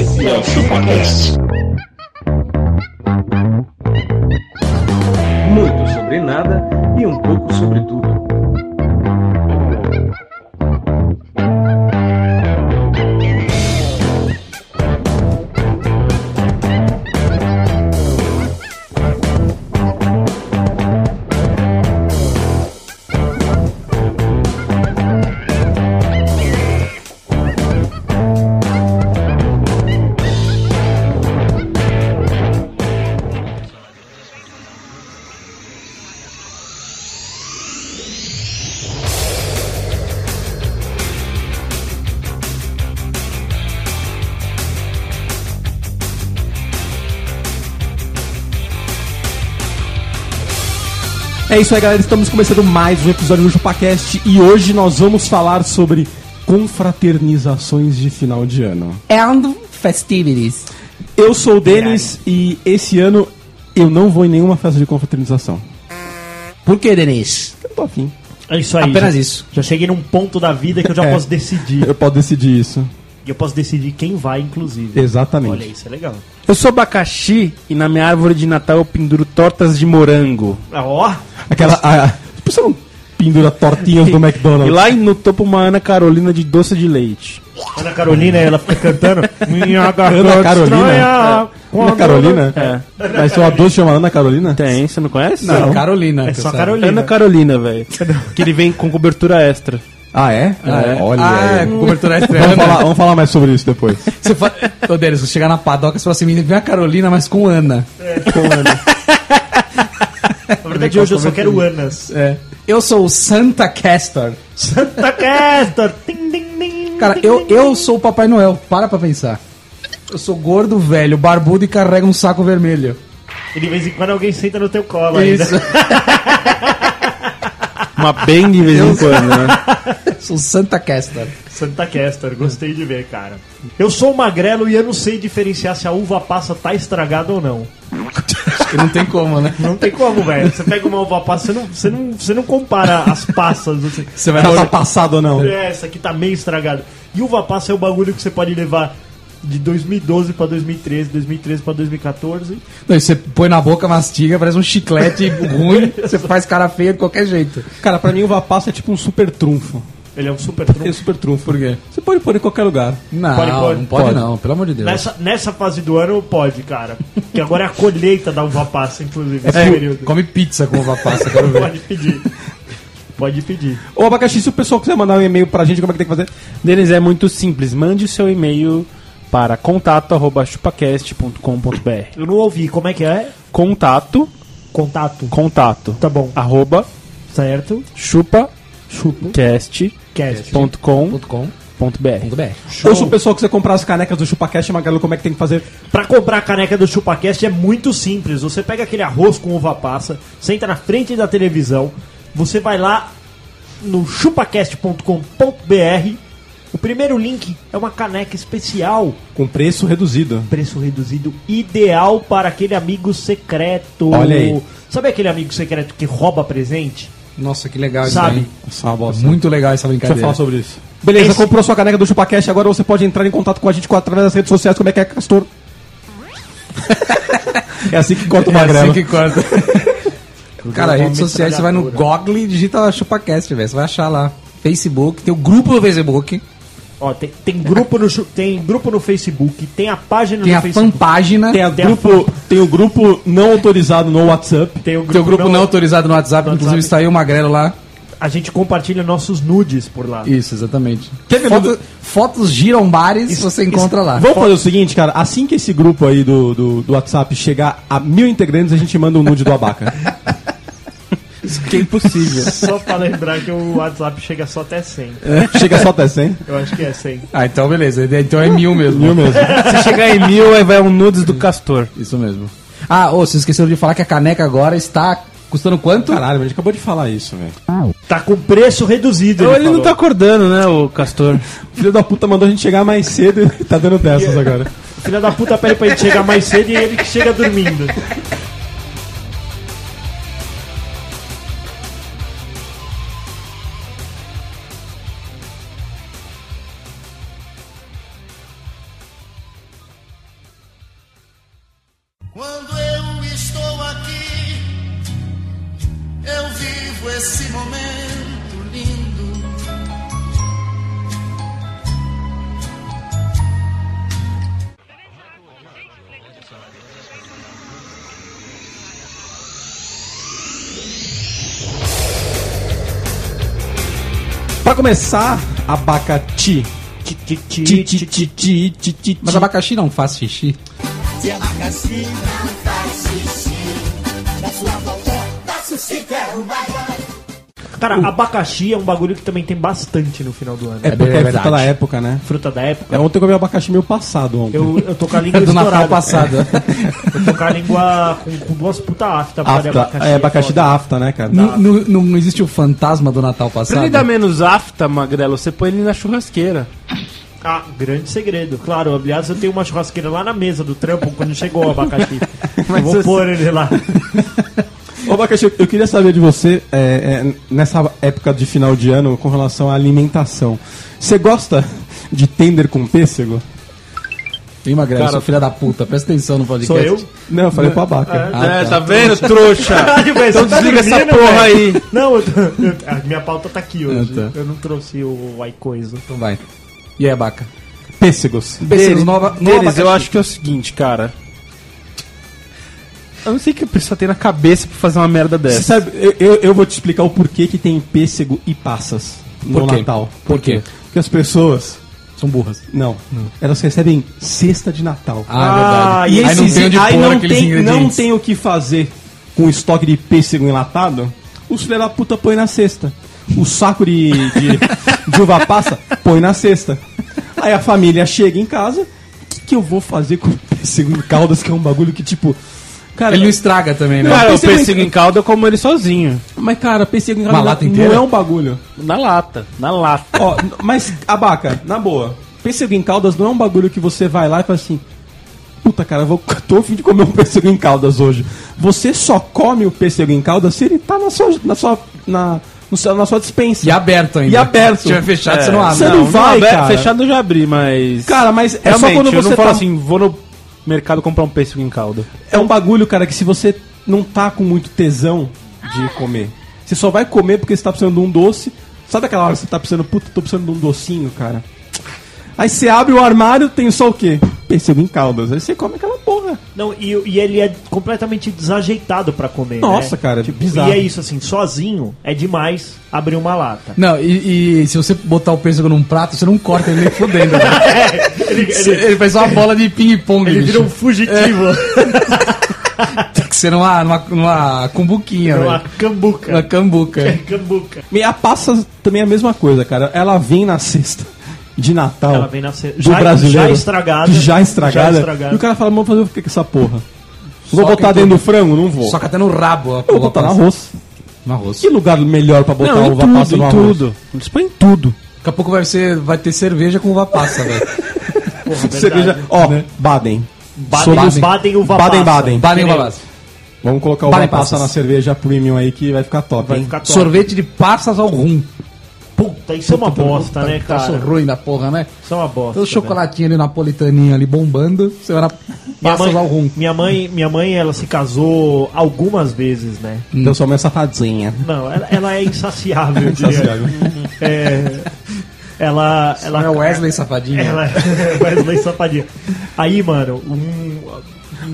Esse é o ChupaCast. Muito sobre nada e um pouco sobre tudo. É isso aí, galera. Estamos começando mais um episódio do ChupaCast e hoje nós vamos falar sobre confraternizações de final de ano. and festivities. Eu sou o Denis e esse ano eu não vou em nenhuma festa de confraternização. Por que, Denis? Eu tô afim. É isso aí. Apenas já, isso. Já cheguei num ponto da vida que eu já É. posso decidir. Eu posso decidir isso. E eu posso decidir quem vai, inclusive. Exatamente. Olha, isso é legal. Eu sou abacaxi e na minha árvore de Natal eu penduro tortas de morango. Ah, Ó, Aquela. A, você não pendura tortinhas do E McDonald's? lá no topo uma Ana Carolina de doce de leite. Ana Carolina, ela fica cantando. Minha garganta Ana Carolina? estranha, Ana quando- Carolina? É. Mas sua doce chama Ana Carolina? Tem, você não conhece? Não. Carolina. É que só eu Carolina. Ana Carolina, velho. que ele vem com cobertura extra. Ah, é? Olha Ah, é, aí. cobertura extra. Vamos falar, vamos falar mais sobre isso depois. Você fa... Ô, Denis, você chegar na padoca e falar assim, vem a Carolina, mas com Ana. Com Ana. Verdade, hoje eu só quero Anas. É. Eu sou o Santa Castor. Santa Castor. Cara, eu, eu sou o Papai Noel. Para pra pensar. Eu sou gordo, velho, barbudo e carrego um saco vermelho. E de vez em quando alguém senta no teu colo ainda. Isso. Uma bem de vez em quando, né? sou o Santa Castor. Santa Castor, gostei de ver, cara. Eu sou magrelo e eu não sei diferenciar se a uva passa tá estragada ou não. Não tem como, né? Não tem como, velho. Você pega uma uva passa, você não, você não, você não compara as passas. Você, Você vai Ela tá passada ou não? É, essa aqui tá meio estragada. E uva passa é o bagulho que você pode levar de 2012 pra 2013, 2013 pra 2014. Não, e você põe na boca, mastiga, parece um chiclete ruim, você faz cara feia de qualquer jeito. Cara, pra mim uva passa é tipo um super trunfo. Ele é um super Tem trunfo. super trunfo. Por quê? Você pode pôr em qualquer lugar. Não, Pode, pode. não pode, Pode. não, pelo amor de Deus. Nessa, nessa fase do ano pode, cara. Que agora é a colheita da uva passa, inclusive, nesse É, período. come pizza com uva passa, quero ver. Pode pedir. Pode pedir. Ô, Abacaxi, se o pessoal quiser mandar um e-mail pra gente, como é que tem que fazer? Denis, é muito simples. Mande o seu e-mail para contato.chupacast.com.br Eu não ouvi, como é que é? Contato, Contato. contato, Tá bom. arroba Certo? chupacast.com.br Chupa. Cast. .com.br. Ou se o pessoal quiser comprar as canecas do ChupaCast, Magalhães, como é que tem que fazer? Pra comprar a caneca do ChupaCast é muito simples. Você pega aquele arroz com uva passa, senta na frente da televisão, você vai lá no chupacast.com.br. O primeiro link é uma caneca especial, Com preço reduzido. preço reduzido, ideal para aquele amigo secreto. Olha aí. Sabe aquele amigo secreto que rouba presente? Nossa, que legal Sabe? isso uma aí. bosta. Muito legal essa Deixa eu brincadeira. falar sobre isso. Beleza, Esse- comprou sua caneca do ChupaCast, agora você pode entrar em contato com a gente com- através das redes sociais, como é que é, Castor? é assim que corta o É magrelo. assim que corta. Cara, redes sociais, você vai no metralhadora. Google e digita ChupaCast, velho. Você vai achar lá. Facebook, tem o grupo do Facebook, Ó, tem, tem grupo no tem grupo no Facebook, tem a página tem no a Facebook. fanpágina, Tem, a Tem a grupo, tem o grupo não autorizado no WhatsApp. Tem o tem o grupo não, autorizado no WhatsApp, no inclusive WhatsApp. está aí o Magrelo lá. A gente compartilha nossos nudes por lá. Isso, exatamente. Foto- fotos girombares você encontra lá. Vamos fazer o seguinte, cara. Assim que esse grupo aí do, do, do WhatsApp chegar a mil integrantes, a gente manda um nude do Abaca. Isso que é impossível. Só pra lembrar que o WhatsApp chega só até 100. Chega só até 100. Eu acho que é 100. Ah, então beleza. Então é mil mesmo. Mil mesmo. Se chegar em mil, aí vai um nudes do Castor. Isso mesmo. Ah, ô, vocês esqueceram de falar que a caneca agora está custando quanto? Caralho, mas a gente acabou de falar isso, velho. Tá com preço reduzido. Ele, não falou. tá acordando, né, o Castor? Filho da puta mandou a gente chegar mais cedo e tá dando dessas agora. Filha da puta pede pra gente chegar mais cedo e ele que chega dormindo. Começar, abacati. Ti, ti, ti, Ti, ti, ti, ti, ti, ti, ti, Mas ti. abacaxi não faz xixi. Cara, abacaxi é um bagulho que também tem bastante no final do ano. É porque é, verdade. fruta da época, né? Fruta da época. É, ontem eu comi abacaxi meio passado ontem. Eu, eu tô com a língua Do Natal estourada. passado. Eu tô com a língua com, com duas puta afta. por causa de Afta, é abacaxi foda. da afta, né, cara? Não, não, não- não existe o fantasma do Natal Pra passado? ele dar menos afta, magrelo, você põe ele na churrasqueira. Ah, grande segredo. Claro, aliás, eu tenho uma churrasqueira lá na mesa do trampo quando chegou o abacaxi. vou você- pôr ele lá. Ô, Abacaxi, eu- eu queria saber de você, é, é, nessa época de final de ano, com relação à alimentação. Você gosta de tender com pêssego? Ih, Magrelo, Cara, seu filho da puta, presta atenção no podcast. Sou eu? Não, eu falei pro Abaca. Ah, é, tá. tá vendo, trouxa? Então tá desliga essa porra aí. Não, eu eu- a minha pauta tá aqui hoje. Ah, tá. Eu não trouxe o ai coisa. Então vai. E aí, Abaca? Pêssegos. Pêssegos nova, no Deles, eu acho que é o seguinte, cara. Eu não sei o que a pessoa tem na cabeça pra fazer uma merda Você dessa. sabe, eu, eu, vou te explicar o porquê que tem pêssego e passas no Por quê? Natal. Por quê? Porque as pessoas, São burras. não, elas recebem cesta de Natal. Ah, é e verdade. aí não tem aí não tem, não tem o que fazer com o estoque de pêssego enlatado, os filha da puta põe na cesta. O saco de, de, de uva passa, põe na cesta. Aí a família chega em casa, o que, que eu vou fazer com pêssego em caldas, que é um bagulho que, tipo... Cara, Ele não estraga também, né? Não, Cara, o pêssego em calda eu como ele sozinho. mas, cara, pêssego em calda lata não inteira? é um bagulho. Na lata. Na lata. Ó, mas, abaca, na boa. Pêssego em caldas não é um bagulho que você vai lá e fala assim. Puta, cara, eu vou, tô a fim de comer um pêssego em caldas hoje. Você só come o pêssego em caldas se ele tá na sua, na sua, na, no seu- na sua dispensa. E aberto ainda. E aberto. Se tiver fechado, É, você não abre. Você não vai, aberto, cara. Fechado eu já abri, mas. Cara, mas é só quando eu você não falo tá... assim, vou no mercado comprar um pêssego em calda. É um bagulho, cara, que se você não tá com muito tesão de comer, você só vai comer porque você tá precisando de um doce. Sabe aquela hora que você tá precisando, puta, tô precisando de um docinho, cara? Aí você abre o armário, tem só o quê? Pêssego em caldas. Aí você come aquela porra. Não, e, e ele é completamente desajeitado pra comer. Nossa, né? cara, Tipo, bizarro. E é isso, assim, sozinho é demais abrir uma lata. Não, e, e se você botar o pêssego num prato, você não corta ele nem fudendo. né? ele, ele, ele, faz uma bola de ping-pong, ele bicho. vira um fugitivo. Tem que ser numa, numa, numa cumbuquinha, uma velho. cambuca. Uma cambuca. cambuca. E a passa também é a mesma coisa, cara. Ela vem na cesta de Natal. Ela vem na ce- do já- brasileiro. já estragada. Já estragada. Já estragada. E o cara fala, vamos fazer o que com essa porra? Vou Soca botar dentro do frango? Não vou. Só que até no rabo. Eu vou uva botar no passa. arroz. No arroz. Que lugar melhor pra botar não, uva passa tudo, no em arroz? tudo. Eles põem em tudo. Daqui a pouco vai, ser, vai ter cerveja com uva passa, velho. Cerveja, ó, Baden. Baden, Somos- Baden uva Baden, passa. Baden. Baden uva passa. Vamos colocar uva Baden passa na cerveja premium aí que vai ficar top, Vai hein? ficar top. Sorvete de passas ao rum. Puta, isso é uma bosta, né, Troço cara? ruim da porra, né? Isso é uma bosta. Todo velho. chocolatinho ali napolitaninho ali bombando. Você vai na Minha mãe, rum. minha mãe, minha mãe, ela se casou algumas vezes, né? Então sou uma safadinha. Não, ela, ela é insaciável, eu diria. Insaciável. É, ela, Ela ela é Wesley Safadinho. Ela é Wesley Safadinha. Aí, mano, um.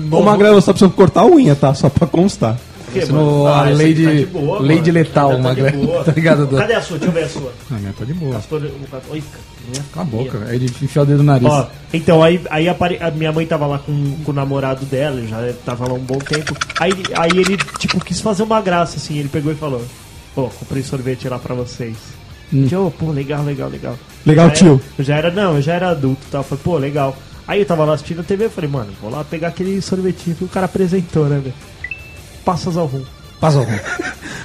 um Ô, Magrelo, você tá precisando cortar a unha, tá? Só pra constar. Que, no- a essa lei tá de- boa, lei de letal, tá Magrelo. Tá ligado? Cadê a sua? Deixa eu ver a sua. Ah, minha tá de boa. Castor- Oi. Cala a boca. Aí ele enfia o dedo no nariz. Ó, então aí, aí apare- a minha mãe tava lá com, com o namorado dela, já tava lá um bom tempo. Aí, aí ele, tipo, quis fazer uma graça, assim, ele pegou e falou, pô, comprei sorvete lá pra vocês. Eu, pô, legal, legal, legal. Legal, Já tio. era- Eu já era, não, eu já era adulto e tal. Falei, pô, legal. Aí eu tava lá assistindo a TV e falei, mano, vou lá pegar aquele sorvetinho que o cara apresentou, né, velho? Passas ao rum. Passa ao rum.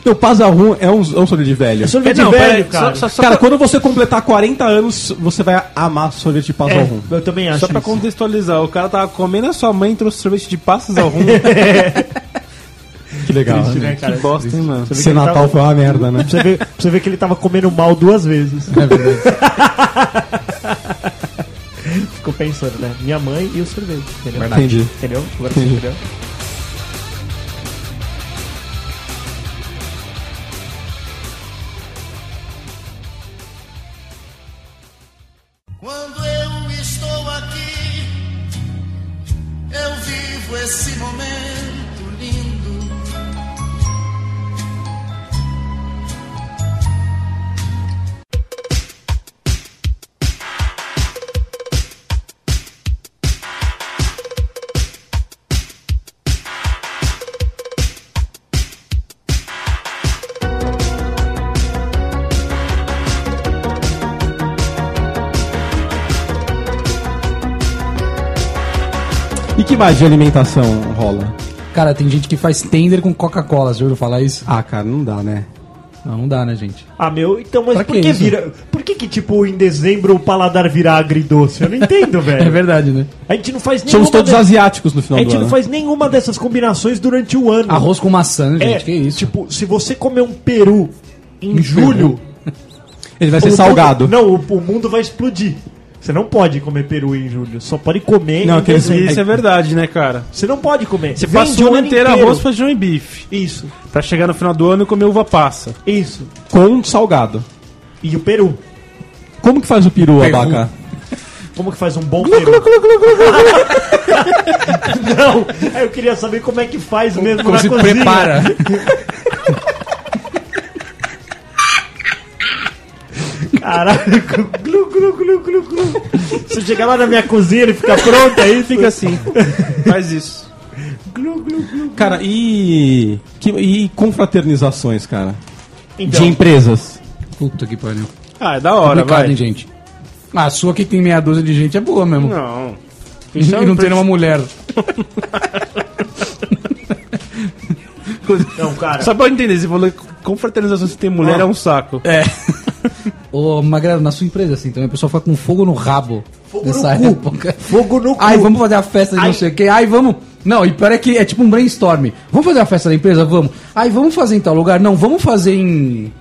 Não, Pazarrum é um, é um sorvete de velho. É sorvete não, velho, cara. só- só- Cara, quando você completar 40 anos, você vai amar sorvete de É, Pazarrum. eu também acho Só pra isso. contextualizar, o cara tava comendo a sua mãe e trouxe sorvete de passas ao rumo. Que legal. Triste, né? né, cara? que bosta, hein, mano? Você ele Natal tava- foi uma merda, né? Pra você, ver, pra você ver que ele tava comendo mal duas vezes. É verdade. Ficou pensando, né? Minha mãe e o sorvete, entendeu? Verdade. Entendi. Entendeu? Agora você Entendi. entendeu? E que mais de alimentação rola? Cara, tem gente que faz tender com Coca-Cola, você ouviu falar isso? Ah, cara, não dá, né? Não, não dá, né, gente? Ah, meu, então, mas Pra por que que, isso? vira. Por que, que, tipo, em dezembro o paladar vira agridoce? Eu não entendo, velho. É verdade, né? A gente não faz nenhuma. Somos todos de- asiáticos no A final do gente ano. não faz nenhuma dessas combinações durante o ano. Arroz com maçã, gente, é, que isso? Tipo, se você comer um peru em julho. Ele vai ser o salgado. mundo- não, o, o mundo vai explodir. Você não pode comer peru em julho. Só pode comer Não, em aqueles- dezembro. Isso é verdade, né, cara? Você não pode comer. Você Vende passa o ano inteiro arroz, feijão e bife. Isso, Pra chegar no final do ano e comer uva passa. isso. Com salgado. E o peru. Como que faz o peru, Peru. abaca? Como que faz um bom peru? não, eu queria saber como é que faz mesmo Como na se cozinha. prepara? Caralho, glu, glu, glu, glu, glu. Se eu chegar lá na minha cozinha, ele fica pronto, aí fica assim. Faz isso. Glu, glu, glu. Cara, e. Que, e confraternizações, cara? Então, De empresas. Puta que pariu. Ah, é da hora, vai. hein, gente? Ah, a sua que tem meia dúzia de gente é boa mesmo. Não. E não tem nenhuma mulher. não, cara. Só pra eu entender, você falou que confraternização se tem mulher é um saco. É. Ô, Magrelo, na sua empresa, assim, também o pessoal fica com fogo no rabo. Fogo nessa no cu. época. Fogo no cu. Ai, vamos fazer a festa de Ai. não sei o quê. Ai, vamos. Não, e pior é que é tipo um brainstorm. Vamos fazer a festa da empresa? Vamos. Ai, vamos fazer em tal lugar? Não, vamos fazer em.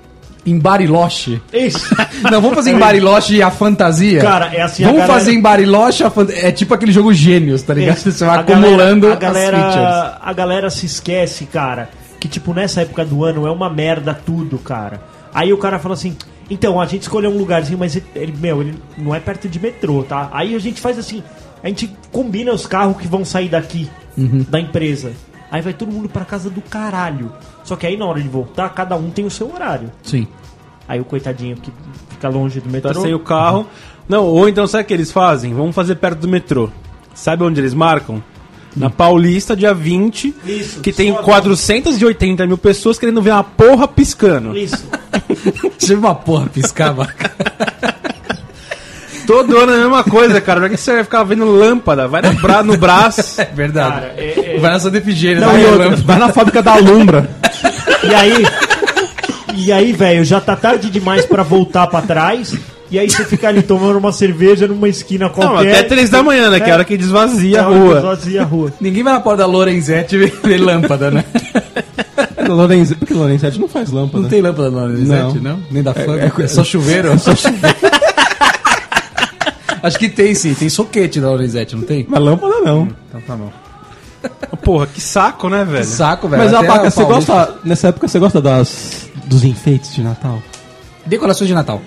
Em Bariloche. Isso. Não, vamos fazer em Bariloche a fantasia. Cara, é assim, a Vamos galera- fazer em Bariloche a fantasia. É tipo aquele jogo Gênios, tá ligado? Você vai A acumulando galera, a as galera, features. a galera se esquece, cara, que tipo nessa época do ano é uma merda tudo, cara. Aí o cara fala assim: "Então, a gente escolheu um lugarzinho, mas ele, ele- meu, ele não é perto de metrô, tá? Aí a gente faz assim, a gente combina os carros que vão sair daqui Uhum. da empresa. Aí vai todo mundo pra casa do caralho. Só que aí na hora de voltar, cada um tem o seu horário. Sim. Aí o coitadinho que fica longe do metrô. Tá sem o carro. Não, ou então sabe o que eles fazem? Vamos fazer perto do metrô. Sabe onde eles marcam? Na Paulista, dia 20, Isso, que tem só- 480 mil pessoas querendo ver uma porra piscando. Isso. Tive uma porra piscava. Todo ano é a mesma coisa, cara. Pra que você vai ficar vendo lâmpada? Vai no, bra no braço. É verdade. Cara, é- é- Vai nessa defigênia. Não, vai na outra, vai na fábrica da Alumbra. E aí, e aí, velho, já tá tarde demais pra voltar pra trás. E aí você fica ali tomando uma cerveja numa esquina Não, qualquer. até 3 da manhã, né? Que é a hora que desvazia a rua. Vazia a rua. Ninguém vai na porta da Lorenzetti ver lâmpada, né? Lorenz... Porque Lorenzetti não faz lâmpada. Não tem lâmpada da Lorenzetti, não? Não. Nem da fã. É, só chuveiro? É só chuveiro. Acho que tem sim, tem soquete da Lorenzetti, não tem? Mas lâmpada não. Então tá bom. Porra, que saco, né, velho? Saco, velho. Mas, até Abaca, a você Paulista. gosta. Nessa época você gosta das. dos enfeites de Natal? Decorações de Natal.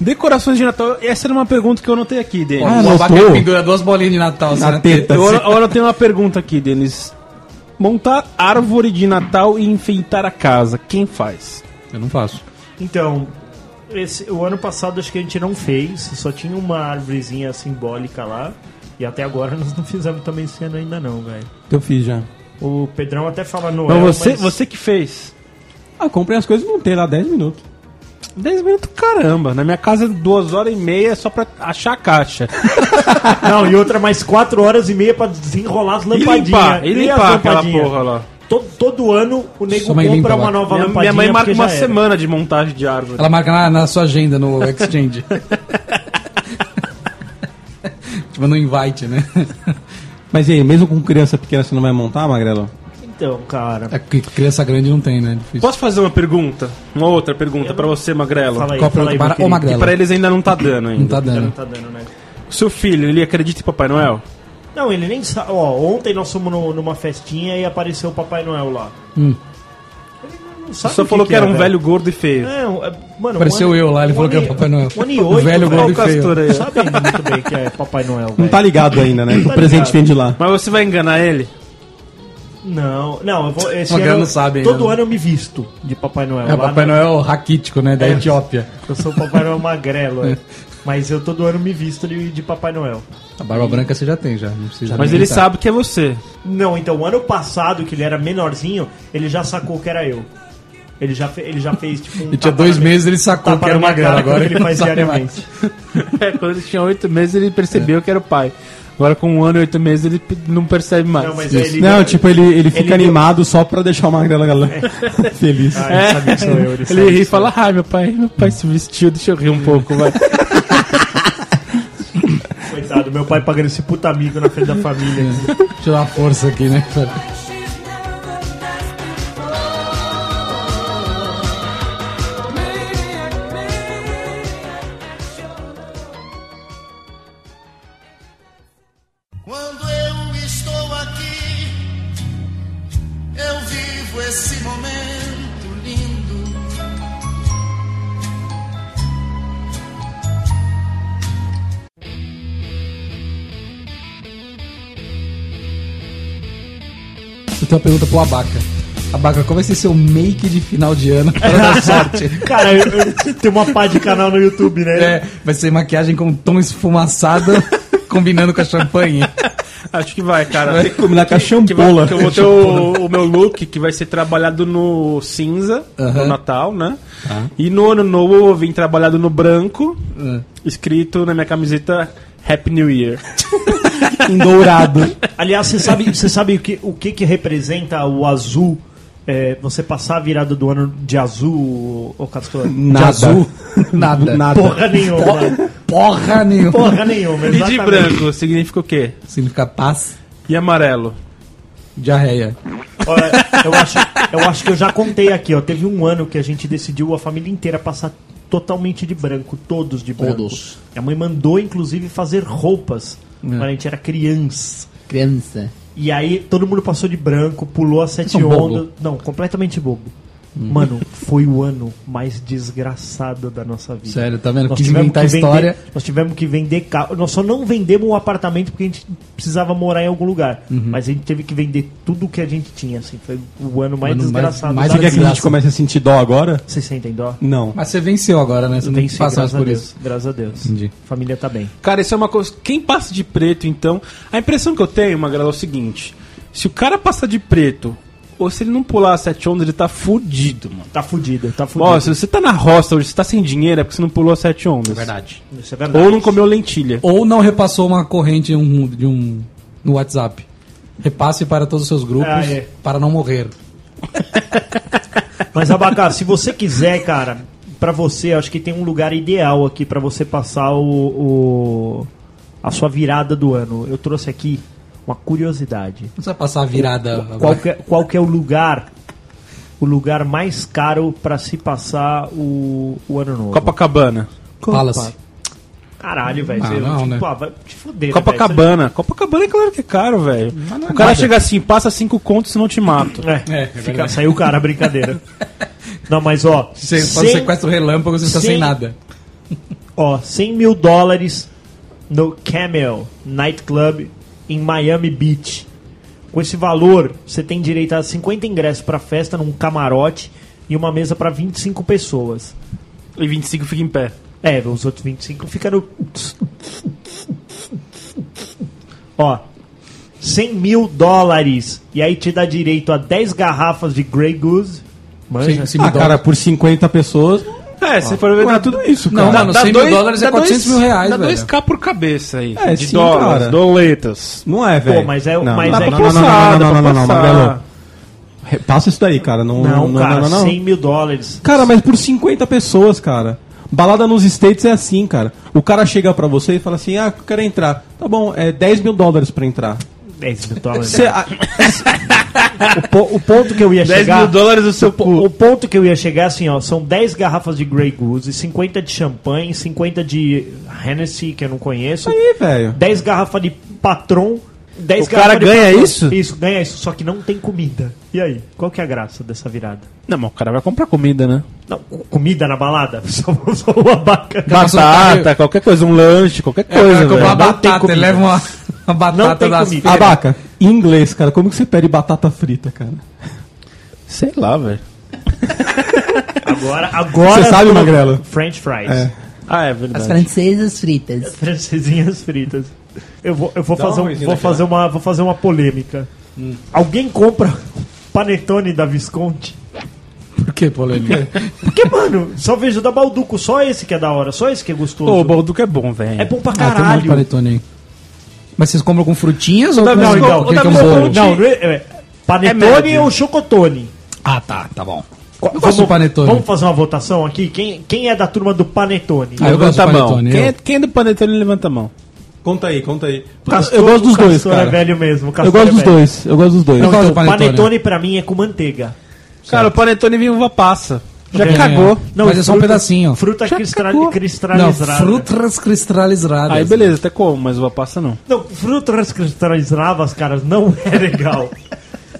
Decorações de Natal, essa era uma pergunta que eu anotei aqui, Denis. Ah, o Abaca pendura duas bolinhas de Natal Na na teta. teta. Eu, eu anotei uma pergunta aqui, Denis. Montar árvore de Natal e enfeitar a casa, quem faz? Eu não faço. Então, esse, o ano passado acho que a gente não fez, só tinha uma árvorezinha simbólica lá. E até agora nós não fizemos também esse ano ainda não, velho. Eu fiz já. O Pedrão até fala Noel, Não, você, mas... você que fez. Ah, comprei as coisas e montei lá 10 minutos. 10 minutos, caramba. Na minha casa, duas horas e meia só pra achar a caixa. Não, e outra mais quatro horas e meia pra desenrolar as E lampadinhas. limpar, e limpar aquela porra lá. Todo, todo ano o nego mãe limpa compra uma lá. nova Minha, lampadinha. minha mãe marca uma semana de montagem de árvore. Ela marca na, na sua agenda no Exchange. tipo no invite, né? Mas e aí, mesmo com criança pequena você não vai montar, Magrelo? Então, cara. É que criança grande não tem, né? Difícil. Posso fazer uma pergunta? Uma outra pergunta pra você, Magrelo? Fala aí, Qual fala aí, para o. Magrelo? Que pra eles ainda não tá dando ainda. Não tá Já não dando. tá dando, né? O seu filho, ele acredita em Papai Noel? Não, ele nem sabe. Ó, ontem nós fomos no- numa festinha e apareceu o Papai Noel lá. Hum. Não sabe só falou que, era um é, velho gordo e feio. É, um- é, mano, Pareceu um eu lá, ele um falou que era Papai Noel. Um ano e O oito, velho gordo e feio. Castor aí. Sabe muito bem que é Papai Noel, Não tá ligado ainda, né? Que o Tá presente ligado. vem de lá. Mas você vai enganar ele? Não, não, eu vou. Esse ano, não sabe todo né? ano eu me visto de Papai Noel. É Papai no- Noel raquítico, né? Da É. Etiópia. Eu sou o Papai Noel magrelo, é. Mas eu todo ano me visto de, de Papai Noel. A barba branca você já tem, já. Não precisa Mas ele sabe que é você. Não, então, o ano passado, que ele era menorzinho, ele já sacou que era eu. Ele já, fe- ele já fez, tipo, um Ele tinha dois meses, ele sacou que era magrelo. Agora ele faz diariamente. É, quando ele tinha oito meses, ele percebeu que era o pai. Agora, com um ano e oito meses, ele não percebe mais. Não, mas ele- Não, tipo, ele, ele fica deu- animado só pra deixar o Magrela galera feliz. Ah, ele sabe que sou eu, ele, Ele sabe ri e fala, ai, meu pai, meu pai se vestiu, deixa eu rir um pouco, vai. Coitado, meu pai pagando esse puta amigo na frente da família. Deixa eu dar uma força aqui, né? cara? Pergunta pro Abaca. Abaca, qual vai ser seu make de final de ano para dar sorte? Cara, eu, eu tenho uma pá de canal no YouTube, né? É, vai ser maquiagem com tom esfumaçado combinando com a champanhe. Acho que vai, cara. Vai combinar com a Que, vai, champola. que eu vou ter o, o meu look que vai ser trabalhado no cinza, no Aham. Natal, né? E no ano novo eu vim trabalhado no branco, Ah. escrito na minha camiseta Happy New Year. Em dourado. Aliás, você sabe, você sabe o, que, o que que representa o azul? É, você passar a virada do ano de azul, ô Castor? Nada. De azul? Nada. Nada. Porra nenhuma. Porra nenhuma. Porra nenhuma, E de exatamente. branco significa o quê? Significa paz, E amarelo? diarreia. Olha, eu, acho, eu acho que eu já contei aqui, ó. Teve um ano que a gente decidiu a família inteira passar totalmente de branco, todos de branco. Todos. Minha mãe mandou, inclusive, fazer roupas quando a gente era criança. Criança. E aí todo mundo passou de branco, pulou as sete São bobo. ondas. Não, completamente bobo. Mano, foi o ano mais desgraçado da nossa vida. Sério, tá vendo? Nós Quis tivemos inventar que história. Vender, nós tivemos que vender carro. Nós só não vendemos um apartamento porque a gente precisava morar em algum lugar. Uhum. Mas a gente teve que vender tudo que a gente tinha. Assim, foi o ano mais ano mais- desgraçado mais da Você quer que a vida. gente comece a sentir dó agora? Vocês sentem dó? Não. Mas você venceu agora, né? Você não passa mais graças a por Deus. isso. Graças a Deus. Entendi. Família tá bem. Cara, isso é uma coisa. Quem passa de preto, então. A impressão que eu tenho, Magrela, é o seguinte: se o cara passa de preto, ou se ele não pular sete ondas, ele tá fudido, mano. Tá fudido, tá fudido. Ó, se você tá na roça hoje, você tá sem dinheiro, é porque você não pulou sete ondas. Verdade. Isso é verdade. Ou não comeu lentilha. Ou não repassou uma corrente de um, de um no WhatsApp. Repasse para todos os seus grupos Ah, é. para não morrer. Mas, Abacá, se você quiser, cara, pra você, acho que tem um lugar ideal aqui pra você passar o, o- a sua virada do ano. Eu trouxe aqui uma curiosidade. Não precisa passar a virada. Qual que, é, qual que é o lugar, o lugar mais caro pra se passar o, o ano novo? Copacabana. Palace. Caralho, velho. Ah, não, tipo, né? ah, vai te fuder, né, Copacabana. Copacabana é claro que é caro, velho. não é O cara nada. chega assim, passa cinco contos, senão eu te mato. É, É, é fica, saiu o cara, brincadeira. Não, mas ó, você faz cem- sequestro relâmpago, você está Sim. sem nada. ó, 100 mil dólares no Camel Nightclub em Miami Beach. Com esse valor, você tem direito a 50 ingressos pra festa num camarote e uma mesa pra 25 pessoas. E 25 fica em pé. É, os outros 25 ficam no. Ó, 100 mil dólares. E aí te dá direito a 10 garrafas de Grey Goose. Manja. Sim, sim, Ah, cara, por 50 pessoas. É, se for ver, Não dá é tudo isso, cara. Não, mano, 100 mil dólares é dá 400 mil reais, Dá velho. 2k por cabeça aí. É, de sim, dólares, cara. doletas. Não é, velho. mas é- não, mas não, é- não, Dá não, não, passar, não, não, dá não, pra não, passar. Magrelo. Repassa isso daí, cara. Não, Não, não, cara, não, não, não. 100 mil dólares. Cara, mas por 50 pessoas, cara. Balada nos States é assim, cara. O cara chega pra você e fala assim: Ah, eu quero entrar. Tá bom, é 10 mil dólares pra entrar. 10 mil dólares. Cê- a- O, po- o ponto que eu ia 10 chegar. mil dólares o seu o, o ponto que eu ia chegar assim, ó, são 10 garrafas de Grey Goose, 50 de champanhe, 50 de Hennessy, que eu não conheço, aí, velho. 10 garrafas de Patron, 10 O cara ganha Patron. isso? Isso, ganha isso, só que não tem comida. E aí, qual que é a graça dessa virada? Não, mas o cara vai comprar comida, né? Não, comida na balada? Só, só uma vaca. Batata, qualquer coisa, um lanche, qualquer É, coisa, vai comprar uma velho. Não tem batata, ele comida. leva uma, uma batata tem das comida. feiras. Abaca, em inglês, cara, como que você pede batata frita, cara? Sei lá, velho. Agora, agora. Você sabe, Magrelo? French fries. É. Ah, é As verdade. francesas fritas. Francesinhas fritas. Eu vou, eu vou, Dá fazer, um- vou, fazer uma, vou fazer uma polêmica. Alguém compra panetone da Visconti? Por que polêmica? Porque, mano, só vejo da Balduco, só esse que é da hora, só esse que é gostoso. Pô, o Balduco é bom, velho. É bom pra Ah, tem um monte de caralho. panetone aí. Mas vocês compram com frutinhas ou Não, com não, com não, que é um o bolo? Não, não é, é, panetone médio. ou chocotone? Ah, tá, tá bom. Eu gosto do panetone. Vamos fazer uma votação aqui? Quem, quem é da turma do panetone? Ah, eu gosto levanta a de mão. panetone, Quem é, quem é do panetone, levanta a mão. Conta aí, conta aí. Castor- eu gosto dos o dois, cara. é velho mesmo. o Eu gosto é dos velho. dois, eu gosto dos dois. Eu gosto Então, do panetone. panetone pra mim é com manteiga. Cara, o panetone vem uva passa. Já É. cagou. Mas é só um fruta- pedacinho. Fruta cristal. Não, cristalizada. frutas cristalizadas. Aí beleza, até como, mas uva passa não. Não, frutas cristalizadas, cara, não é legal.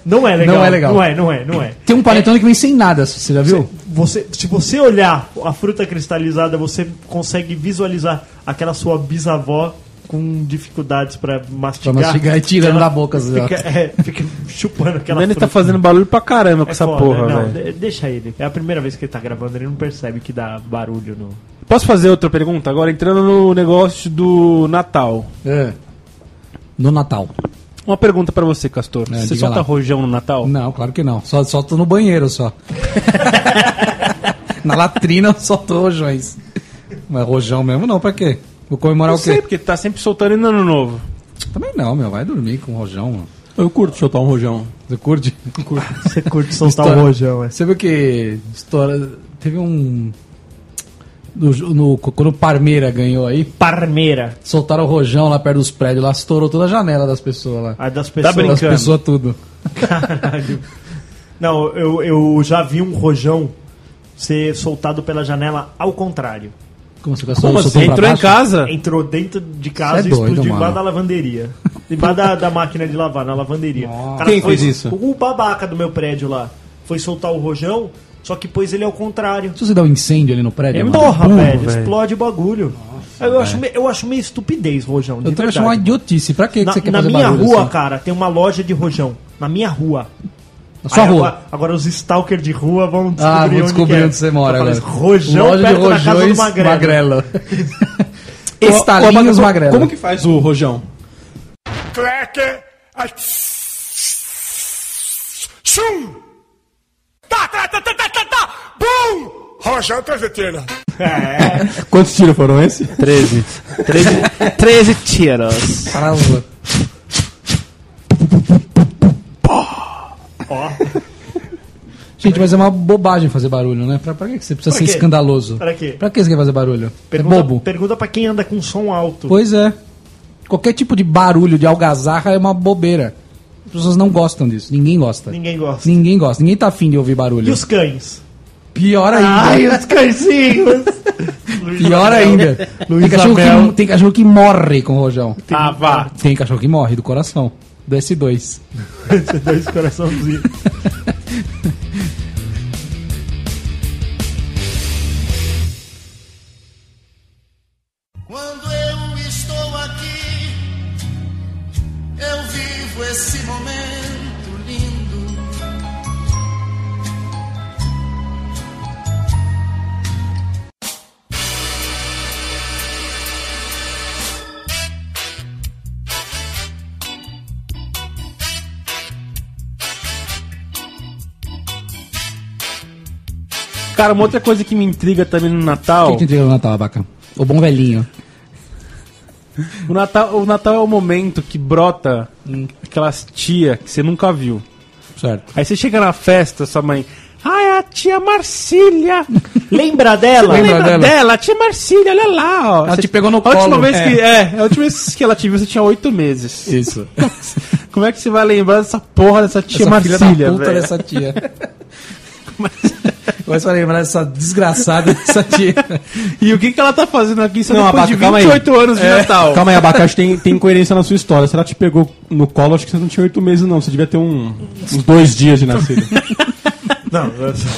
Não é legal. Não é legal. Não é, não é, não é. Tem um panetone que vem sem nada, você já viu? Você, se você olhar a fruta cristalizada, você consegue visualizar aquela sua bisavó com dificuldades pra mastigar. Pra mastigar e tirando da boca. Fica, é, fica chupando O aquela Denis tá fruta. fazendo barulho pra caramba com É essa foda, porra, não, deixa ele. É a primeira vez que ele tá gravando, ele não percebe que dá barulho no. Posso fazer outra pergunta? Agora entrando no negócio do Natal. É. No Natal. Uma pergunta pra você, Castor. É, você solta lá. rojão no Natal? Não, claro que não. Só, só tô no banheiro só. Na latrina eu tô rojões. Mas rojão mesmo não, pra quê? Vou comemorar Não o quê? sei, porque tá sempre soltando no ano novo. Também não, meu. Vai dormir com rojão, mano. Eu curto chutar um rojão. Você curte? Você curte soltar História. o rojão, é. Você viu que história... teve um... No, no- quando o Parmeira ganhou aí, Parmeira. soltaram o rojão lá perto dos prédios, lá estourou toda a janela das pessoas lá. A das Tá pessoas. Das brincando. pessoas tudo. Caralho. Não, eu, eu já vi um rojão ser soltado pela janela ao contrário. Como você Como assim? Entrou em casa? Entrou dentro de casa Cê é e doido, explodiu embaixo da lavanderia. Embaixo da, da máquina de lavar, na lavanderia. O cara Quem foi- fez isso? O babaca do meu prédio lá. Foi soltar o rojão, só que pôs ele ao contrário. Se você dá um incêndio ali no prédio, É mano, Porra, burro, velho, velho. explode o bagulho. eu, acho, eu acho meio estupidez rojão. eu também acho uma idiotice. Pra que, que Na, você quer na fazer minha barulho rua, assim? cara, tem uma loja de rojão. Na minha rua. Na sua Aí rua. Agora, agora os stalkers de rua vão descobrir, Ah, vou onde, descobrir que é. onde você mora agora. Rojão Loja de perto da casa do rojões Magrelo. Magrelo. Estalinhos Magrelo. Como que faz o rojão? Klecker. Chum! Tá, tá, tá, tá, tá, tá, tá! Bum! Rojão traveteira. Quantos tiros foram esse? 13. 13, 13 tiros. Caramba. Gente, mas é uma bobagem fazer barulho, né? Pra, pra que você precisa Pra ser quê? escandaloso? Pra quê? Pra que você quer fazer barulho? Pergunta, é bobo. Pergunta pra quem anda com som alto. Pois é. Qualquer tipo de barulho de algazarra é uma bobeira. As pessoas não gostam disso. Ninguém gosta. Ninguém gosta. Ninguém gosta. Ninguém tá afim de ouvir barulho. E os cães? Pior ainda. Ai, os cãezinhos! Pior ainda. Tem Luiz cachorro, Abel. que, tem cachorro que morre com rojão. Ah, vá. Tem cachorro que morre do coração. Do S2. Dois coraçãozinhos. Cara, uma outra coisa que me intriga também no Natal. O que que entrega no Natal, abaca? O bom velhinho. O Natal, o Natal é o momento que brota aquelas tia que você nunca viu. Certo. Aí você chega na festa, sua mãe. Ai, a tia Marcília! Lembra dela? Lembra Lembra dela? dela? A tia Marcília, olha lá, ó. Ela Você- te pegou no a última colo. Vez É. que, é, a última vez que ela te viu, você tinha oito meses. Isso. Como é que você vai lembrar dessa porra dessa tia Essa filha da Marcília, puta velho? dessa tia. Começa a lembrar dessa desgraçada dessa tia. E o que, que ela tá fazendo aqui só Não, depois Abaca, de calma aí. 28 anos de Natal? Calma aí, Abacaxi, tem, tem incoerência na sua história. Se ela te pegou no colo, acho que você não tinha oito meses, não. Você devia ter um- uns dois dias de nascido. Não,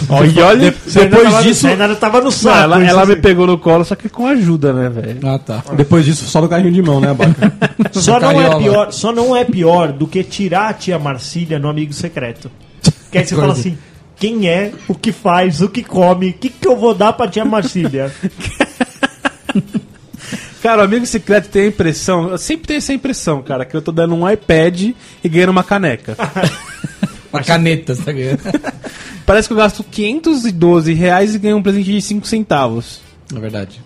Ó, e olha, depois tava- disso... ainda tava no saco. Não, ela, ela me assim. pegou no colo, só que com ajuda, né, velho? Ah, tá. Depois disso, só no carrinho de mão, né, Abaca? Só não, é pior, só não é pior do que tirar a tia Marcília no amigo secreto. Que aí você fala assim: quem é, o que faz, o que come, o que, que eu vou dar pra tia Marcília? Cara, o amigo secreto tem a impressão, eu sempre tenho essa impressão, cara, que eu tô dando um iPad e ganhando uma caneca. Uma caneta, você tá ganhando. Parece que eu gasto 512 reais e ganho um presente de 5 centavos. É verdade.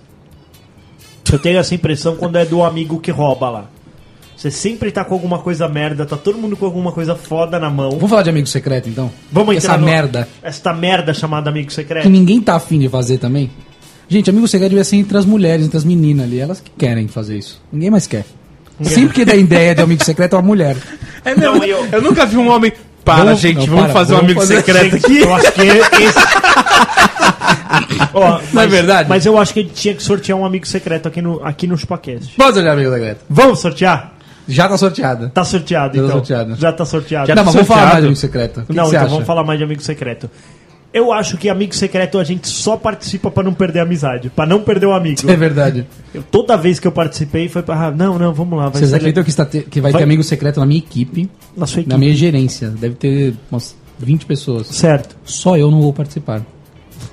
Eu tenho essa impressão quando é do amigo que rouba lá. Você sempre tá com alguma coisa merda, tá todo mundo com alguma coisa foda na mão. Vamos falar de amigo secreto, então? Vamos Essa no- merda. Esta merda chamada amigo Que secreto. ninguém tá afim de fazer também. Gente, amigo secreto devia ser entre as mulheres, entre as meninas ali. Elas que querem fazer isso. Ninguém mais quer. Sempre que dá ideia de amigo secreto é uma mulher. É mesmo, Não, eu- eu... nunca vi um homem. Para, Vamos- gente, não, vamos para, fazer um vamos amigo fazer- secreto aqui. Eu acho que esse. Ó, Não é verdade? Mas eu acho que a gente tinha que sortear um amigo secreto aqui no, aqui no Chupacast. Pode olhar amigo secreto. Vamos sortear? Já tá sorteada. Tá sorteado, Já tá então. sorteado. Já tá sorteado. Já não, tá mas vamos falar sorteado. mais de amigo secreto. Que não, que então acha? vamos falar mais de amigo secreto. Eu acho que amigo secreto a gente só participa pra não perder a amizade, pra não perder o amigo. É verdade. Eu- toda vez que eu participei foi pra. ah, não, não, vamos lá. Vai Vocês acreditam que, está te- que vai, Vai- ter amigo secreto na minha equipe, na sua equipe. na minha gerência? Deve ter umas 20 pessoas. Certo. Só eu não vou participar.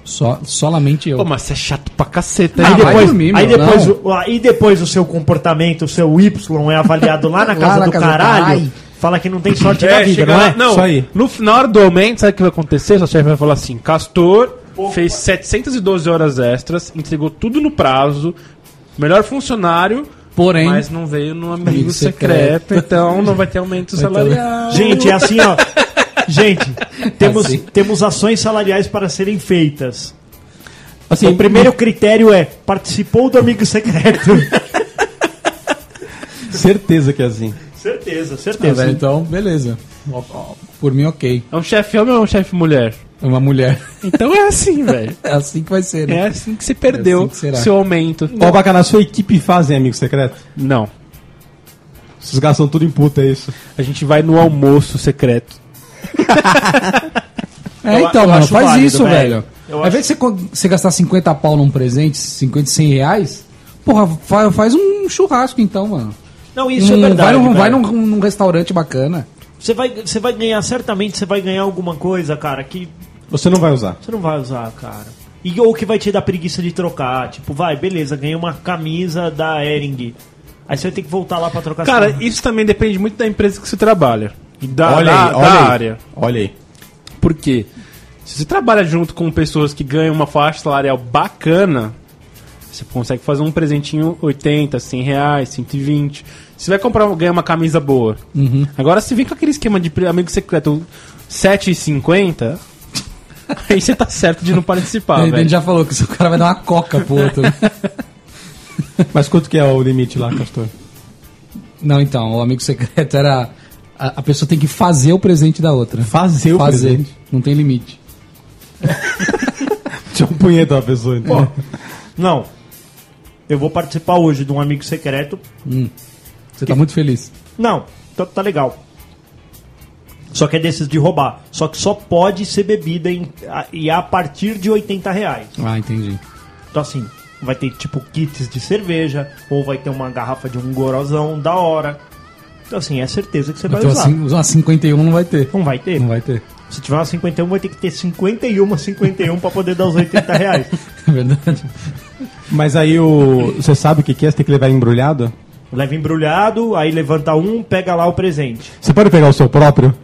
Só, solamente eu. Pô, mas você é chato pra caceta. Ah, hein? Aí depois, dormir, aí, meu, depois, não. o- aí depois o seu comportamento, o seu Y é avaliado lá na Lá casa na do casa caralho. caralho. Fala que não tem sorte na vida, não lá- é? Não, Isso aí. No, na hora do aumento, sabe o que vai acontecer? Sua chefe vai falar assim: Castor fez 712 horas extras, entregou tudo no prazo, melhor funcionário, Porém, mas não veio no amigo, secreto, secreto. então não vai ter aumento salarial. Gente, é assim, ó. Gente, temos, Assim. temos ações salariais para serem feitas. Assim, o primeiro critério é participou do amigo secreto. Certeza que é assim. certeza, Ah, certeza. velho, então, beleza. Ó, ó, Por mim, ok. É um chefe homem ou é um chefe mulher? É uma mulher. Então é assim, velho. É assim que vai ser, né? É assim que você perdeu É assim que seu aumento. Ô, Abaca, na sua equipe fazem amigo secreto? Não. Vocês gastam tudo em puta, é isso? A gente vai no almoço secreto. É, então, eu mano, faz válido, isso, velho. velho. Eu Ao acho- invés de você, você gastar 50 pau num presente, 50, 100 reais, porra, fa- faz um churrasco então, mano. Não, isso Num- é verdade. Vai, num, vai num, num restaurante bacana. Você vai, você vai ganhar, certamente você vai ganhar alguma coisa, cara, que Você não vai usar. você não vai usar, cara. E, ou que vai te dar preguiça de trocar. Tipo, vai, beleza, ganhei uma camisa da Ering. Aí você vai ter que voltar lá pra trocar Cara, isso também depende muito da empresa que você trabalha. E da, olha da, aí, da olha aí. área. Olha aí. Por quê? Se você trabalha junto com pessoas que ganham uma faixa salarial bacana, você consegue fazer um presentinho 80, 100 reais, 120. Você vai comprar, ganhar uma camisa boa. Agora, se vem com aquele esquema de amigo secreto 7,50, aí você tá certo de não participar, Ele velho. já falou que o cara vai dar uma coca pro outro. né? Mas quanto que é o limite lá, Castor? Não, então, o amigo secreto era. A, a pessoa tem que fazer o presente da outra. Fazer o fazer. presente. Não tem limite. Tinha um punheta uma pessoa, então. Não. Eu vou participar hoje de um amigo secreto. Você tá muito feliz. Não, tá, tá legal. Só que é desses de roubar. Só que só pode ser bebida em, a, e a partir de 80 reais. Ah, entendi. Então assim, vai ter tipo kits de cerveja, ou vai ter uma garrafa de um gorozão da hora. Então assim, é certeza que você vai Então, usar. assim, uma 51 não vai ter. Não vai ter. Não vai ter. Se tiver uma 51, vai ter que ter 51, 51 pra poder dar os 80 reais. É verdade. Mas aí o. Você sabe o que que é? Você tem que levar embrulhado? Leva embrulhado, aí levanta um, pega lá o presente. Você pode pegar o seu próprio?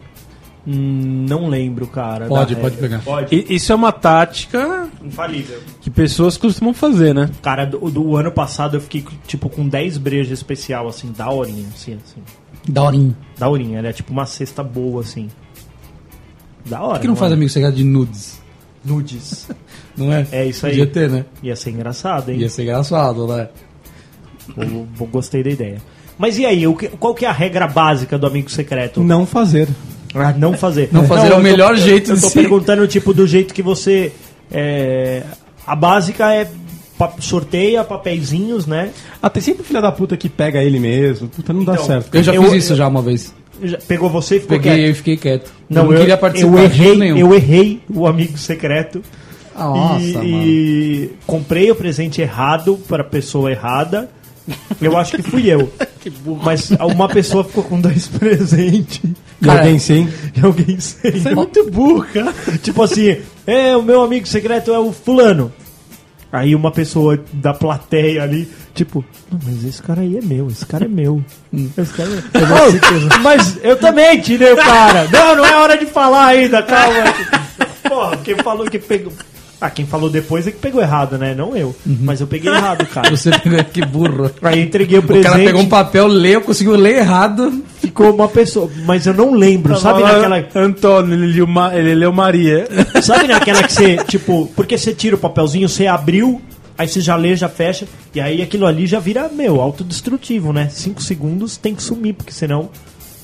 Hum, não lembro, cara. Pode, da pode regra. pegar. Pode. Isso é uma tática Infalível. que pessoas costumam fazer, né? Cara, do, do ano passado eu fiquei tipo com 10 brejas especial, assim, da horinha, assim, assim. Daorinho. Da horinha, era tipo uma cesta boa, assim. Da hora. Por que não faz é? amigo secreto de nudes? nudes? Não é? É isso aí. Podia ter, né? Ia ser engraçado, hein? Ia ser engraçado, né? Eu, eu gostei da ideia. Mas e aí, o que- qual que é a regra básica do amigo secreto? Não fazer. Ah, não fazer. Não fazer é o eu tô- melhor jeito Eu de tô se- perguntando, tipo, do jeito que você É, a básica é pa- sorteia papeizinhos, né? Ah, tem sempre filha da puta que pega ele mesmo. Puta, não dá Então, certo. Eu já Eu- fiz isso já uma vez. Já Pegou você e ficou Peguei quieto. e fiquei quieto. Não, eu não queria participar eu errei, nenhum. eu errei o amigo secreto. Nossa, e, mano. e comprei o presente errado para a pessoa errada. Eu acho que fui eu. Mas uma pessoa ficou com dois presentes. E alguém sim. E alguém sem. Você é muito burro, cara. Tipo assim, é, o meu amigo secreto é o fulano. Aí uma pessoa da plateia ali, tipo, não, mas esse cara aí é meu, esse cara é meu. Esse cara é meu. Ô, mas eu também tirei o cara. Não, não é hora de falar ainda, calma. Porra, quem falou que pegou. Ah, quem falou depois é que pegou errado, né? Não eu. Mas eu peguei errado, cara. Você pegou que burro. Aí entreguei o O presente. cara pegou um papel, leu, conseguiu ler errado. Ficou uma pessoa. Mas eu não lembro, sabe naquela. Antônio, ele leu, Ma- ele leu Maria. Sabe naquela que você, tipo, porque você tira o papelzinho, você abriu, aí você já lê, já fecha, e aí aquilo ali já vira, meu, autodestrutivo, né? Cinco segundos tem que sumir, porque senão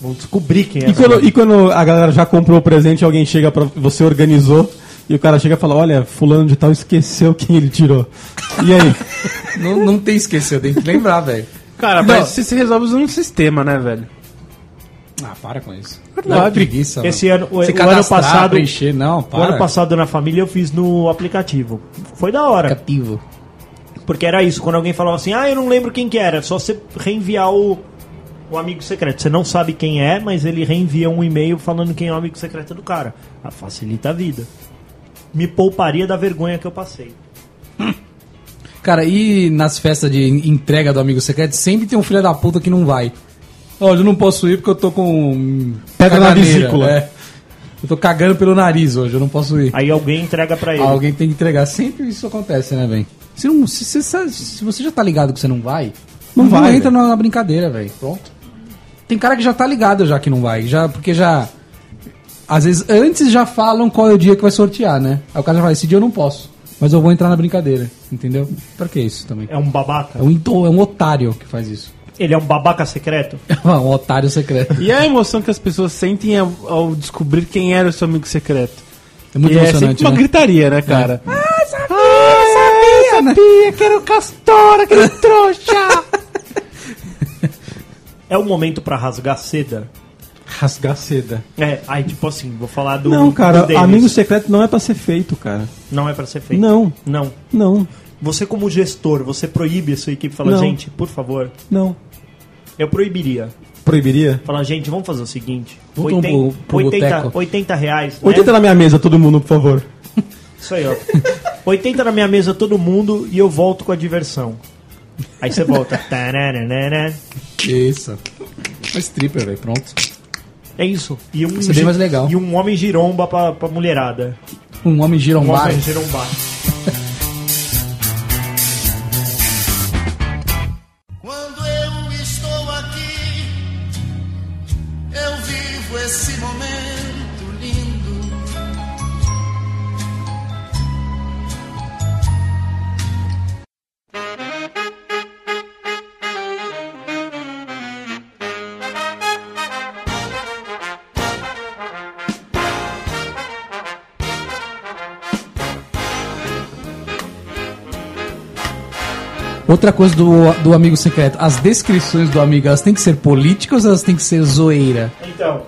vão descobrir quem é. E essa quando, pessoa. e quando a galera já comprou o presente e alguém chega pra. Você organizou. E o cara chega e fala: Olha, Fulano de Tal esqueceu quem ele tirou. E aí? Não, não tem esquecido, tem que lembrar, velho. Cara, Não. mas você se resolve usando um sistema, né, velho? Ah, para com isso. Verdade. Não, preguiça. Esse mano. ano, o, Se o ano passado. preencher, não, O para. ano passado na família eu fiz no aplicativo. Foi da hora. Aplicativo. Porque era isso, quando alguém falava assim, ah, eu não lembro quem que era, é só você reenviar o, o amigo secreto. Você não sabe quem é, mas ele reenvia um e-mail falando quem é o amigo secreto do cara. Ah, facilita a vida. Me pouparia da vergonha que eu passei. Cara, e nas festas de entrega do amigo secreto, sempre tem um filho da puta que não vai. Olha, eu não posso ir porque eu tô com. Pedra na vesícula. é. Eu tô cagando pelo nariz hoje, eu não posso ir. Aí alguém entrega pra ele. Alguém tem que entregar. Sempre isso acontece, né, velho? Se, não- se, se- se- você já tá ligado que você não vai, Não não, vai, entra na brincadeira, velho. Pronto. Tem cara que já tá ligado já que não vai. Já, porque já. Às vezes, antes já falam qual é o dia que vai sortear, né? Aí o cara já fala, esse dia eu não posso. Mas eu vou entrar na brincadeira, entendeu? Pra que isso também? É um babaca? É um, é um otário que faz isso. Ele é um babaca secreto? um otário secreto. E a emoção que as pessoas sentem ao, ao descobrir quem era o seu amigo secreto. É muito e é emocionante, sempre uma né? gritaria, né, cara? Ah, sabia, sabia que era o Castor, aquele trouxa! É o momento pra rasgar seda? Rasgar seda. É, aí tipo assim, vou falar do. Não, cara, do amigo secreto não é pra ser feito, cara. Não é pra ser feito. Não, Não. não, Você, como gestor, você proíbe a sua equipe? Fala, Não. gente, por favor. não. Eu proibiria. Proibiria? Falar, gente, vamos fazer o seguinte: Vamos 80, pro- pro 80, boteco. 80 reais. Né? 80 na minha mesa, todo mundo, por favor. Isso aí, ó. 80 na minha mesa, todo mundo, e eu volto com a diversão. Aí você volta. Isso. Uma stripper, velho, pronto. É isso. E um, Isso é bem mais legal. E um homem giromba pra, pra mulherada. Um homem um homem giromba. Outra coisa do, do amigo secreto, as descrições do amigo, elas têm que ser políticas ou elas têm que ser zoeira? Então,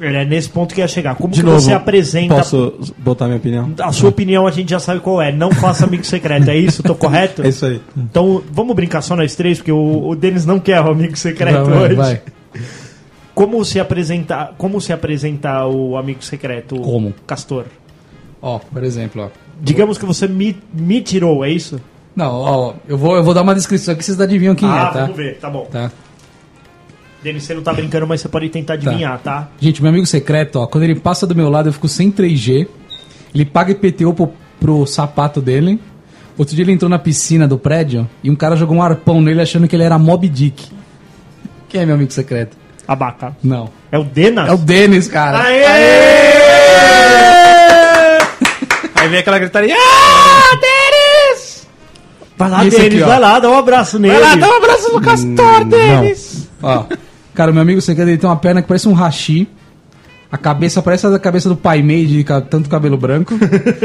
é nesse ponto que ia chegar. Como De que novo, você apresenta. Posso botar minha opinião? A sua opinião a gente já sabe qual é. Não faça amigo secreto, é isso? Tô correto? É isso aí. Então, vamos brincar só nós três, porque o, o Denis não quer o amigo secreto Vai, hoje. vai. Como se apresentar, como se apresentar o amigo secreto? Como? Castor. Ó, por exemplo, ó. Digamos que você me, me tirou, é isso? Não, ó, eu vou, eu vou dar uma descrição aqui, vocês adivinham quem ah, é, tá? vamos ver, tá bom. Tá. Denis, você não tá brincando, mas você pode tentar adivinhar, tá? Gente, meu amigo secreto, ó, quando ele passa do meu lado eu fico sem 3G. Ele paga IPTU pro, pro sapato dele. Outro dia ele entrou na piscina do prédio e um cara jogou um arpão nele achando que ele era Mob Dick. Quem é meu amigo secreto? Abaca. Não. É o Denas? É o Denis, cara. Aê! Aí vem aquela gritaria. Ah, Denis! Vai lá, esse Denis, aqui, vai lá, dá um abraço nele. Vai lá, dá um abraço no Castor, Denis! Ó, cara, meu amigo secreto ele tem uma perna que parece um hashi. A cabeça parece a cabeça do pai Mei de tanto cabelo branco.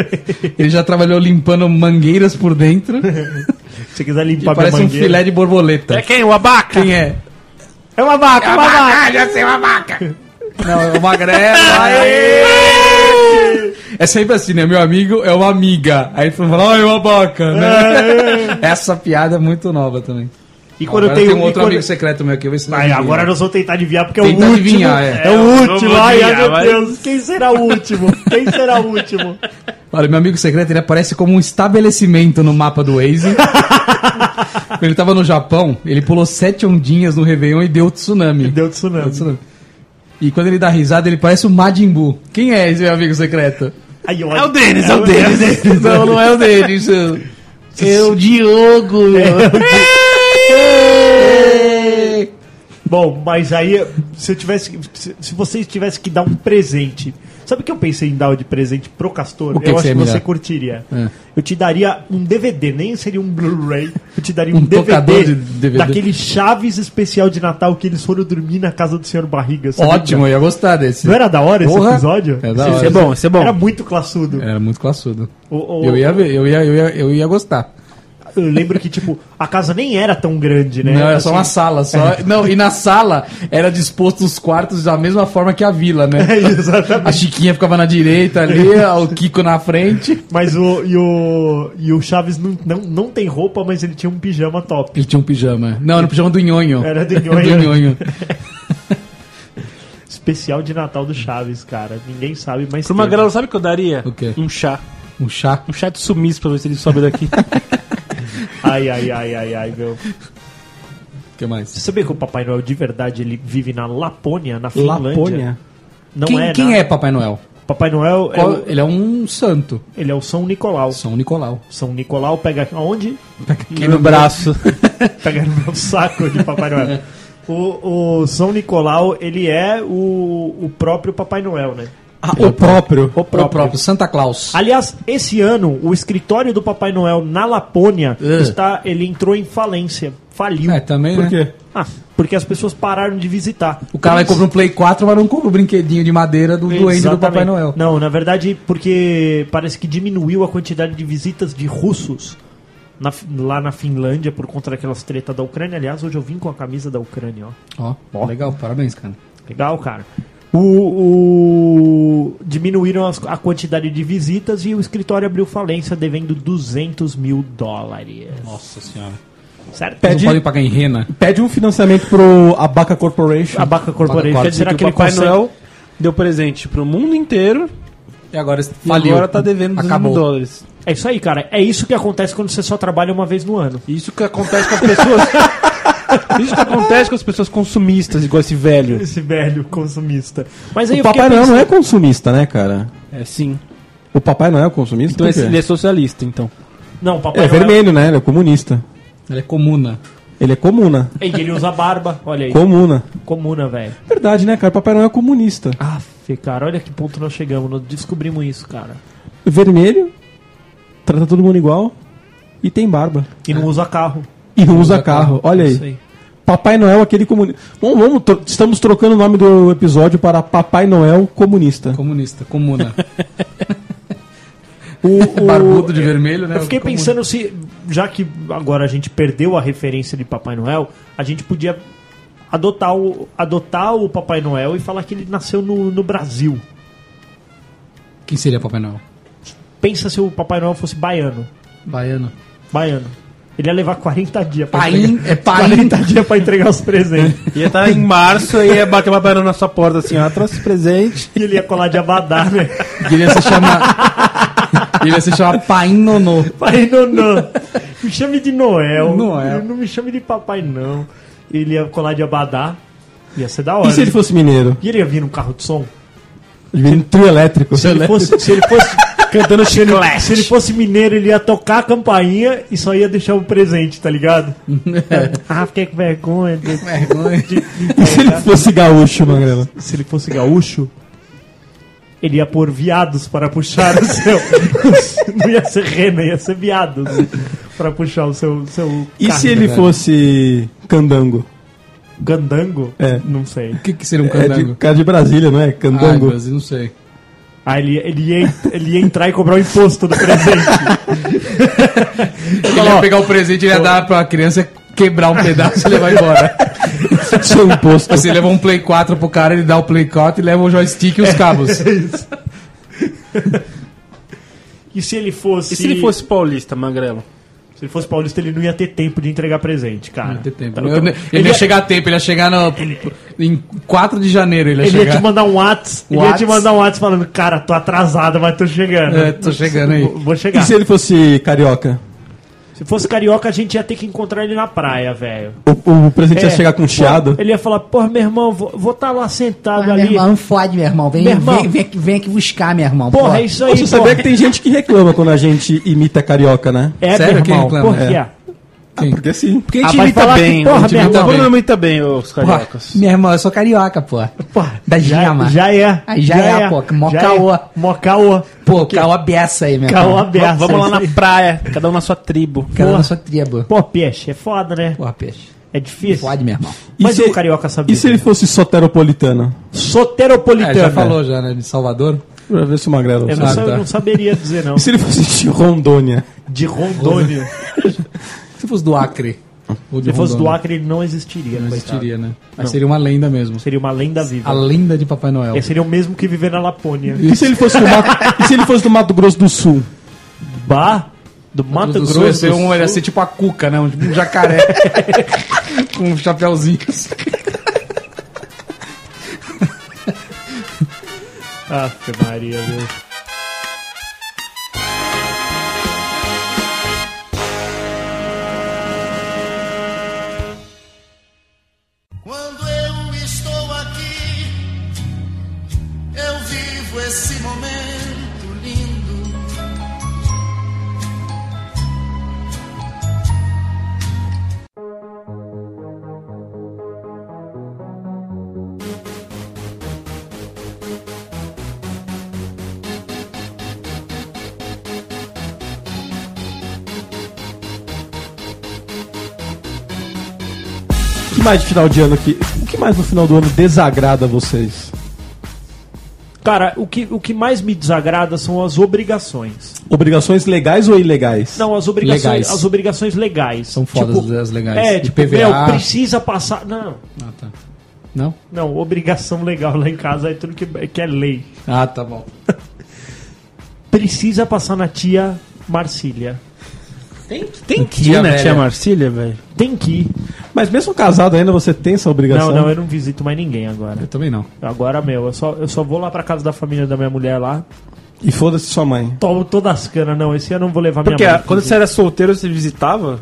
Ele já trabalhou limpando mangueiras por dentro. Se você quiser limpar parece um filé de borboleta. É quem? O abaca? Quem é? É uma vaca, uma vaca. já sei uma vaca. Não, é o magrelo. Aê! É sempre assim, né? Meu amigo é uma amiga. Aí ele fala, ah, é uma vaca, né? Essa piada é muito nova também. E quando Agora eu tenho tem um outro quando- amigo secreto meu aqui, eu vou ele Ai, agora nós vamos tentar adivinhar, porque é o último. adivinhar, é. é. o último. Ai, ai, adivinhar, meu vai. Deus. Quem será o último? Quem será o último? Olha, meu amigo secreto, ele aparece como um estabelecimento no mapa do Waze. Quando ele tava no Japão, ele pulou sete ondinhas no Réveillon e deu tsunami. Deu tsunami. Deu tsunami. E quando ele dá risada, ele parece o Majin Buu. Quem é esse meu amigo secreto? É o Denis, é o Denis. não, não é o Denis. É o Diogo. Bom, mas aí, se eu tivesse. Se, se vocês tivessem que dar um presente. Sabe o que eu pensei em dar de presente pro Castor? O que eu que acho você que você curtiria. É. Eu te daria um DVD, nem seria um Blu-ray. Eu te daria um, Um DVD, de DVD. daquele Chaves especial de Natal que eles foram dormir na casa do Senhor Barriga. Ótimo, eu ia gostar desse. Não era da hora esse Porra. episódio? É da Isso hora. é bom, isso é bom. Era muito classudo. Era muito classudo. O- o- Eu ia ver, eu ia, eu ia, eu ia gostar. Eu lembro que, tipo, a casa nem era tão grande, né? Não, era só Assim, uma sala. Só... Não, e na sala era disposto os quartos da mesma forma que a vila, né? É, exatamente. A Chiquinha ficava na direita ali, o Kiko na frente. Mas o, e, o, e o Chaves não, não, não tem roupa, mas ele tinha um pijama top. Ele tinha um pijama. Não, era um pijama do nhonho. Era do nhonho. do nhonho. Especial de Natal do Chaves, cara. Ninguém sabe, mas. Pro teve. Magrelo, sabe o que eu daria? O quê? Um chá. Um chá. Um chá de sumiço pra ver se ele sobe daqui. Ai, ai, ai, ai, ai, meu. O que mais? Você sabia que o Papai Noel de verdade ele vive na Lapônia, na Finlândia? Lapônia. Não quem é, quem na- é Papai Noel? Papai Noel é Qual- o- Ele é um santo. ele é o São Nicolau. São Nicolau. São Nicolau pega aonde? Aqui no braço. Pega no meu saco de Papai Noel. O, o São Nicolau, ele é o, o próprio Papai Noel, né? Ah, o próprio. O próprio Santa Claus. Aliás, esse ano, o escritório do Papai Noel na Lapônia Uh. está, ele entrou em falência. Faliu. É, também, Por né? quê? Ah, porque as pessoas pararam de visitar. O cara vai comprar um Play 4, mas não compra o brinquedinho de madeira do doente do. Papai Noel. Não, na verdade, porque parece que diminuiu a quantidade de visitas de russos na- lá na Finlândia por conta daquelas tretas da Ucrânia. Aliás, hoje eu vim com a camisa da Ucrânia, ó. Ó, legal, parabéns, cara. Legal, cara. O, o- diminuíram as- a quantidade de visitas e o escritório abriu falência devendo 200 mil dólares. Nossa senhora. Certo? Não Pede- podem pagar em rena. Pede um financiamento pro Abaca Corporation. A Baca Corporation. Baca Quer dizer Será que que o Papai consegue... Noel deu presente pro mundo inteiro E agora e faliu. agora tá devendo 200 mil dólares. É isso aí, cara. É isso que acontece quando você só trabalha uma vez no ano. Isso que acontece com as pessoas. Isso que acontece com as pessoas consumistas, igual esse velho. Esse velho consumista. Mas aí O Papai Noel não é pensando- consumista, né, cara? É sim. O Papai Noel é consumista? Então ele é socialista, então. Não, Papai É Noel... vermelho, né? Ele é comunista. Ele é comuna. Ele é comuna. E ele usa barba. Olha aí. Comuna. Comuna, velho. Verdade, né, cara? Papai Noel é comunista. Aff, cara. Olha que ponto nós chegamos. Nós descobrimos isso, cara. Vermelho, trata todo mundo igual e tem barba. E não usa carro. E não usa carro. Olha Isso aí. Papai Noel, aquele comunista. Bom, vamos, tro- estamos trocando o nome do episódio para Papai Noel comunista. Comunista, comuna. O, o- Barbudo de vermelho, né? Eu fiquei Comuna. pensando se, já que agora a gente perdeu a referência de Papai Noel, a gente podia adotar o, adotar o Papai Noel e falar que ele nasceu no, no Brasil. Quem seria Papai Noel? Pensa se o Papai Noel fosse baiano. Baiano. Baiano. Ele ia levar 40 dias pra Paim, entregar. é paim. 40 dias pra entregar os presentes. Ia estar em março e ia bater uma banana na sua porta assim, ó, trouxe presente. e ele ia colar de abadá, né? Que ele ia se chamar. ele ia se chamar Paim Nonô. Pai, não, não. Me chame de Noel. Noel. Não me chame de papai, não. Ele ia colar de abadá. Ia ser da hora. E se ele fosse mineiro? E ele ia vir num carro de som? Ele vem no trio elétrico. Se ele fosse, se ele fosse cantando ele, se ele fosse mineiro, ele ia tocar a campainha e só ia deixar o presente, tá ligado? ah, fiquei com vergonha. de- Vergonha. de- de E se ele fosse gaúcho, Magrela? se ele fosse gaúcho, ele ia pôr viados para puxar o seu. Não ia ser rena, ia ser viados para puxar o seu. seu E carro. se ele velho. fosse candango? Candango? É. Não sei. O que, que seria um É de, candango? cara de Brasília, não é? Candango. Brasil, não sei. Ah, ele, ele, ia, ele ia entrar e cobrar o imposto do presente. Ele ia pegar o presente, ele ia dar pra criança quebrar um pedaço e levar embora. Seu imposto. Você leva um Play 4 pro cara, ele dá o Play 4 e leva o joystick e os cabos. e se ele fosse. E se ele fosse paulista, magrelo? Se ele fosse paulista, ele não ia ter tempo de entregar presente, cara. Não tem tempo. Tá, Eu- então, ele, ia ia- chegar a tempo, ele ia chegar no, em 4 de janeiro. Ele ia Ele ia chegar. te mandar um WhatsApp. Ele ia te mandar um WhatsApp falando, cara, tô atrasado, mas tô chegando. É, tô chegando aí. Vou, vou E chegar. se ele fosse carioca? Se fosse carioca, a gente ia ter que encontrar ele na praia, velho. O, o presente ia É, chegar com um chiado? pô, Ele ia falar, porra, meu irmão, vou estar lá sentado Ah, meu ali. irmão, não fode, meu irmão. Vem, Meu irmão. vem, vem, aqui- vem aqui buscar, meu irmão. Porra, pô. é isso aí, Você sabia porra. que tem gente que reclama quando a gente imita carioca, né? É, Sério? meu Quem irmão, reclama? por quê? É. Ah, porque sim. Porque a Ah, gente vai imita falar que, bem. porra, a gente meu imita, mundo imita bem os cariocas. Meu irmão, eu sou carioca, pô. Pô, Da já, gema. já é. Aí já é, pô, mó já caô. É. Mó caô. Pô, caô beça aí, meu Caô aberto. Vamos lá na praia, cada um na sua tribo. Cara Porra. da sua tribo. Pô, peixe, é foda, né? Porra, peixe. É difícil. Fode, meu irmão. E Mas se- o carioca sabia. E se ele fosse soteropolitano? Soteropolitano. É, já falou já, né? De Salvador. Pra ver se o Magrelo Eu não, Ah, sabe. tá. não saberia dizer, não. E se ele fosse de Rondônia? De Rondônia. Se fosse do Acre. De Se fosse do Acre, ele não existiria. Não existiria, né? Mas seria uma lenda mesmo. Seria uma lenda viva. A lenda de Papai Noel. Ele seria o mesmo que viver na Lapônia. E se ele fosse do Mato, e se ele fosse do Mato Grosso do Sul? Bah, do Mato do Grosso. Sul ia ser, do um, Sul. ia ser tipo a cuca, né? Um, tipo um jacaré. com um chapéuzinho. Aff, Maria, meu. Mais de final de ano aqui? O que mais no final do ano desagrada vocês? Cara, o que, o que mais me desagrada são as obrigações. Obrigações legais ou ilegais? Não, as obrigações Legais. as obrigações legais. São fodas as legais. É, De tipo, PVA. meu, precisa passar. Não, Ah, tá. Não? não, obrigação legal lá em casa é tudo que, que é lei. Ah, tá bom. Precisa passar na tia Marcília. Tem Que né, velha. tia Marcília, velho? Tem que ir. Mas mesmo casado ainda você tem essa obrigação? Não, não, eu não visito mais ninguém agora. Eu também não. Agora, meu, eu só, eu só vou lá pra casa da família da minha mulher lá. E foda-se sua mãe. Tomo todas as canas, não. Esse ano eu não vou levar Porque minha mãe. quando você era solteiro, você visitava?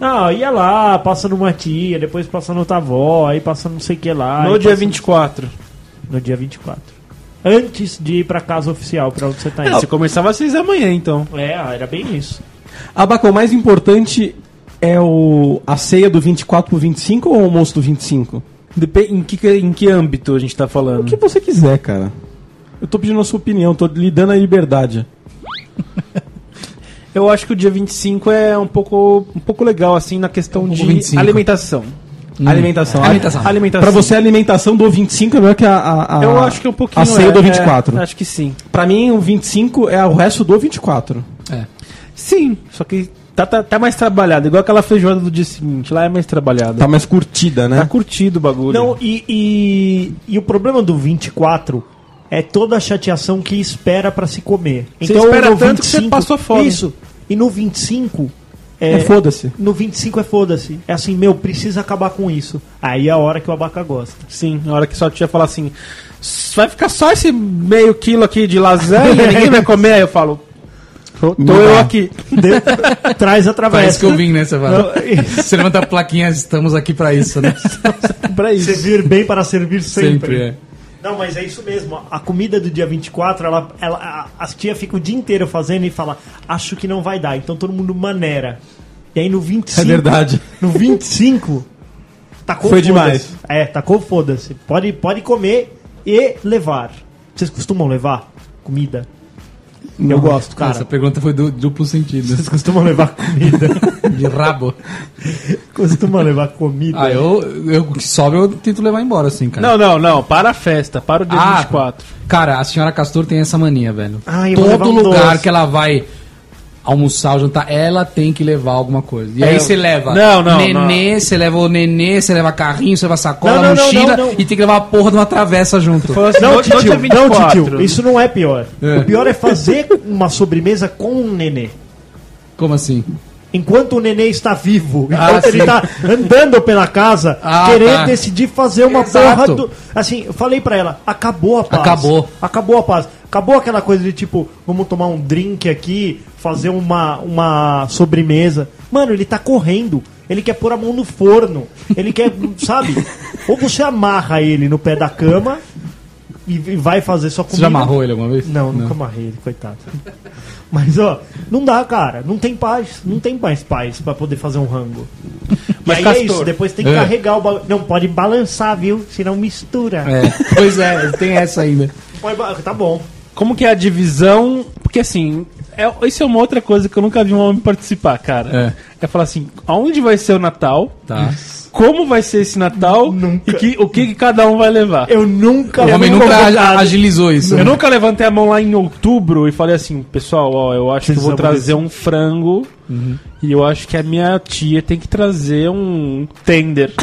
Não, ia lá, passa numa tia, depois passa no avó, aí passa não sei o que lá. no dia passa- 24. No dia 24. Antes de ir pra casa oficial, pra onde você tá É, indo. você começava às 6 da manhã, então. É, era bem isso. Abaco, o mais importante é o, a ceia do 24 pro 25 ou o almoço do 25? Depe- em, que, em que âmbito a gente tá O falando? que você quiser, cara. Eu tô pedindo a sua opinião, tô lhe dando a liberdade. Eu acho que o dia 25 é um pouco, um pouco legal, assim, na questão de 25. alimentação. Alimentação. Alimentação. Alimentação. Pra você, a alimentação do 25 é melhor que a, a, a- Eu acho que é um pouquinho. A ceia é, do 24. é, acho que sim. Pra mim, o 25 é o resto do 24. É. Sim, só que tá, tá, tá mais trabalhado. Igual aquela feijoada do dia seguinte. Lá é mais trabalhada. Tá mais curtida, né? Tá curtido o bagulho. Não, e, e, e o problema do 24 é toda a chateação que espera pra se comer. Você espera tanto que você passou fome. Isso. E no 25. É, É, foda-se. no 25 é foda-se. É assim, meu, precisa acabar com isso. Aí é a hora que o abaca gosta. Sim, na hora que sua tia fala assim: "S- vai ficar só esse meio quilo aqui de lasanha, ninguém vai comer. Aí eu falo: tô, tô eu aqui. De- traz a Parece que eu vim, né? Você, fala. você levanta a plaquinha, estamos aqui pra isso, né? pra isso. Servir bem para servir sempre. Sempre, é. Não, mas é isso mesmo. A comida do dia 24, ela, ela, a- as tias ficam o dia inteiro fazendo e fala, acho que não vai dar. Então todo mundo maneira. E aí no 25. É verdade. No 25. Tacou Foi demais. É, tacou foda-se. Pode, pode comer e levar. Vocês costumam levar comida? Eu gosto, cara. Essa pergunta foi do duplo sentido. Vocês costumam levar comida? De rabo. costumam levar comida? Ah, eu, eu que sobe eu tento levar embora, assim, cara. Não, não, não. Para a festa. Para o dia Ah, 24. Cara, a senhora Castor tem essa mania, velho. Ah, Todo lugar doce. que ela vai almoçar ou jantar, ela tem que levar alguma coisa. E É, aí você leva não, não, nenê, você leva o nenê, você leva carrinho, você leva sacola, Não, não, não, mochila não, não. e tem que levar a porra de uma travessa junto. Assim, Não, hoje titio, é não, 24. titio, isso não é pior. É. O pior é fazer uma sobremesa com um nenê. Como assim? Enquanto o nenê está vivo, Ah, enquanto ele sim. está andando pela casa, Ah, querer tá. decidir fazer uma Exato. porra do. Assim, eu falei pra ela, acabou a paz. Acabou. Acabou a paz. Acabou aquela coisa de tipo, vamos tomar um drink aqui, fazer uma, uma sobremesa. Mano, ele tá correndo. Ele quer pôr a mão no forno. Ele quer, sabe? Ou você amarra ele no pé da cama e vai fazer Você comida. já amarrou ele alguma vez? Não, nunca amarrei ele, coitado. Mas, ó, não dá, cara. Não tem paz. Não tem mais paz pra poder fazer um rango. Mas, e aí é isso, depois tem que É. carregar o bagulho. Não pode balançar, viu? Senão mistura. É, pois é, tem essa ainda. Tá bom. Como que é a divisão? Porque assim, é, isso é uma outra coisa que eu nunca vi um homem participar, cara. É, falar assim, aonde vai ser o Natal? Tá. Como vai ser esse Natal? Nunca. E que, o que, que cada um vai levar? Eu nunca O homem nunca convocado. agilizou isso. Eu nunca levantei a mão lá em outubro e falei assim, pessoal, ó, eu acho que vou trazer um frango e eu acho que a minha tia tem que trazer um tender.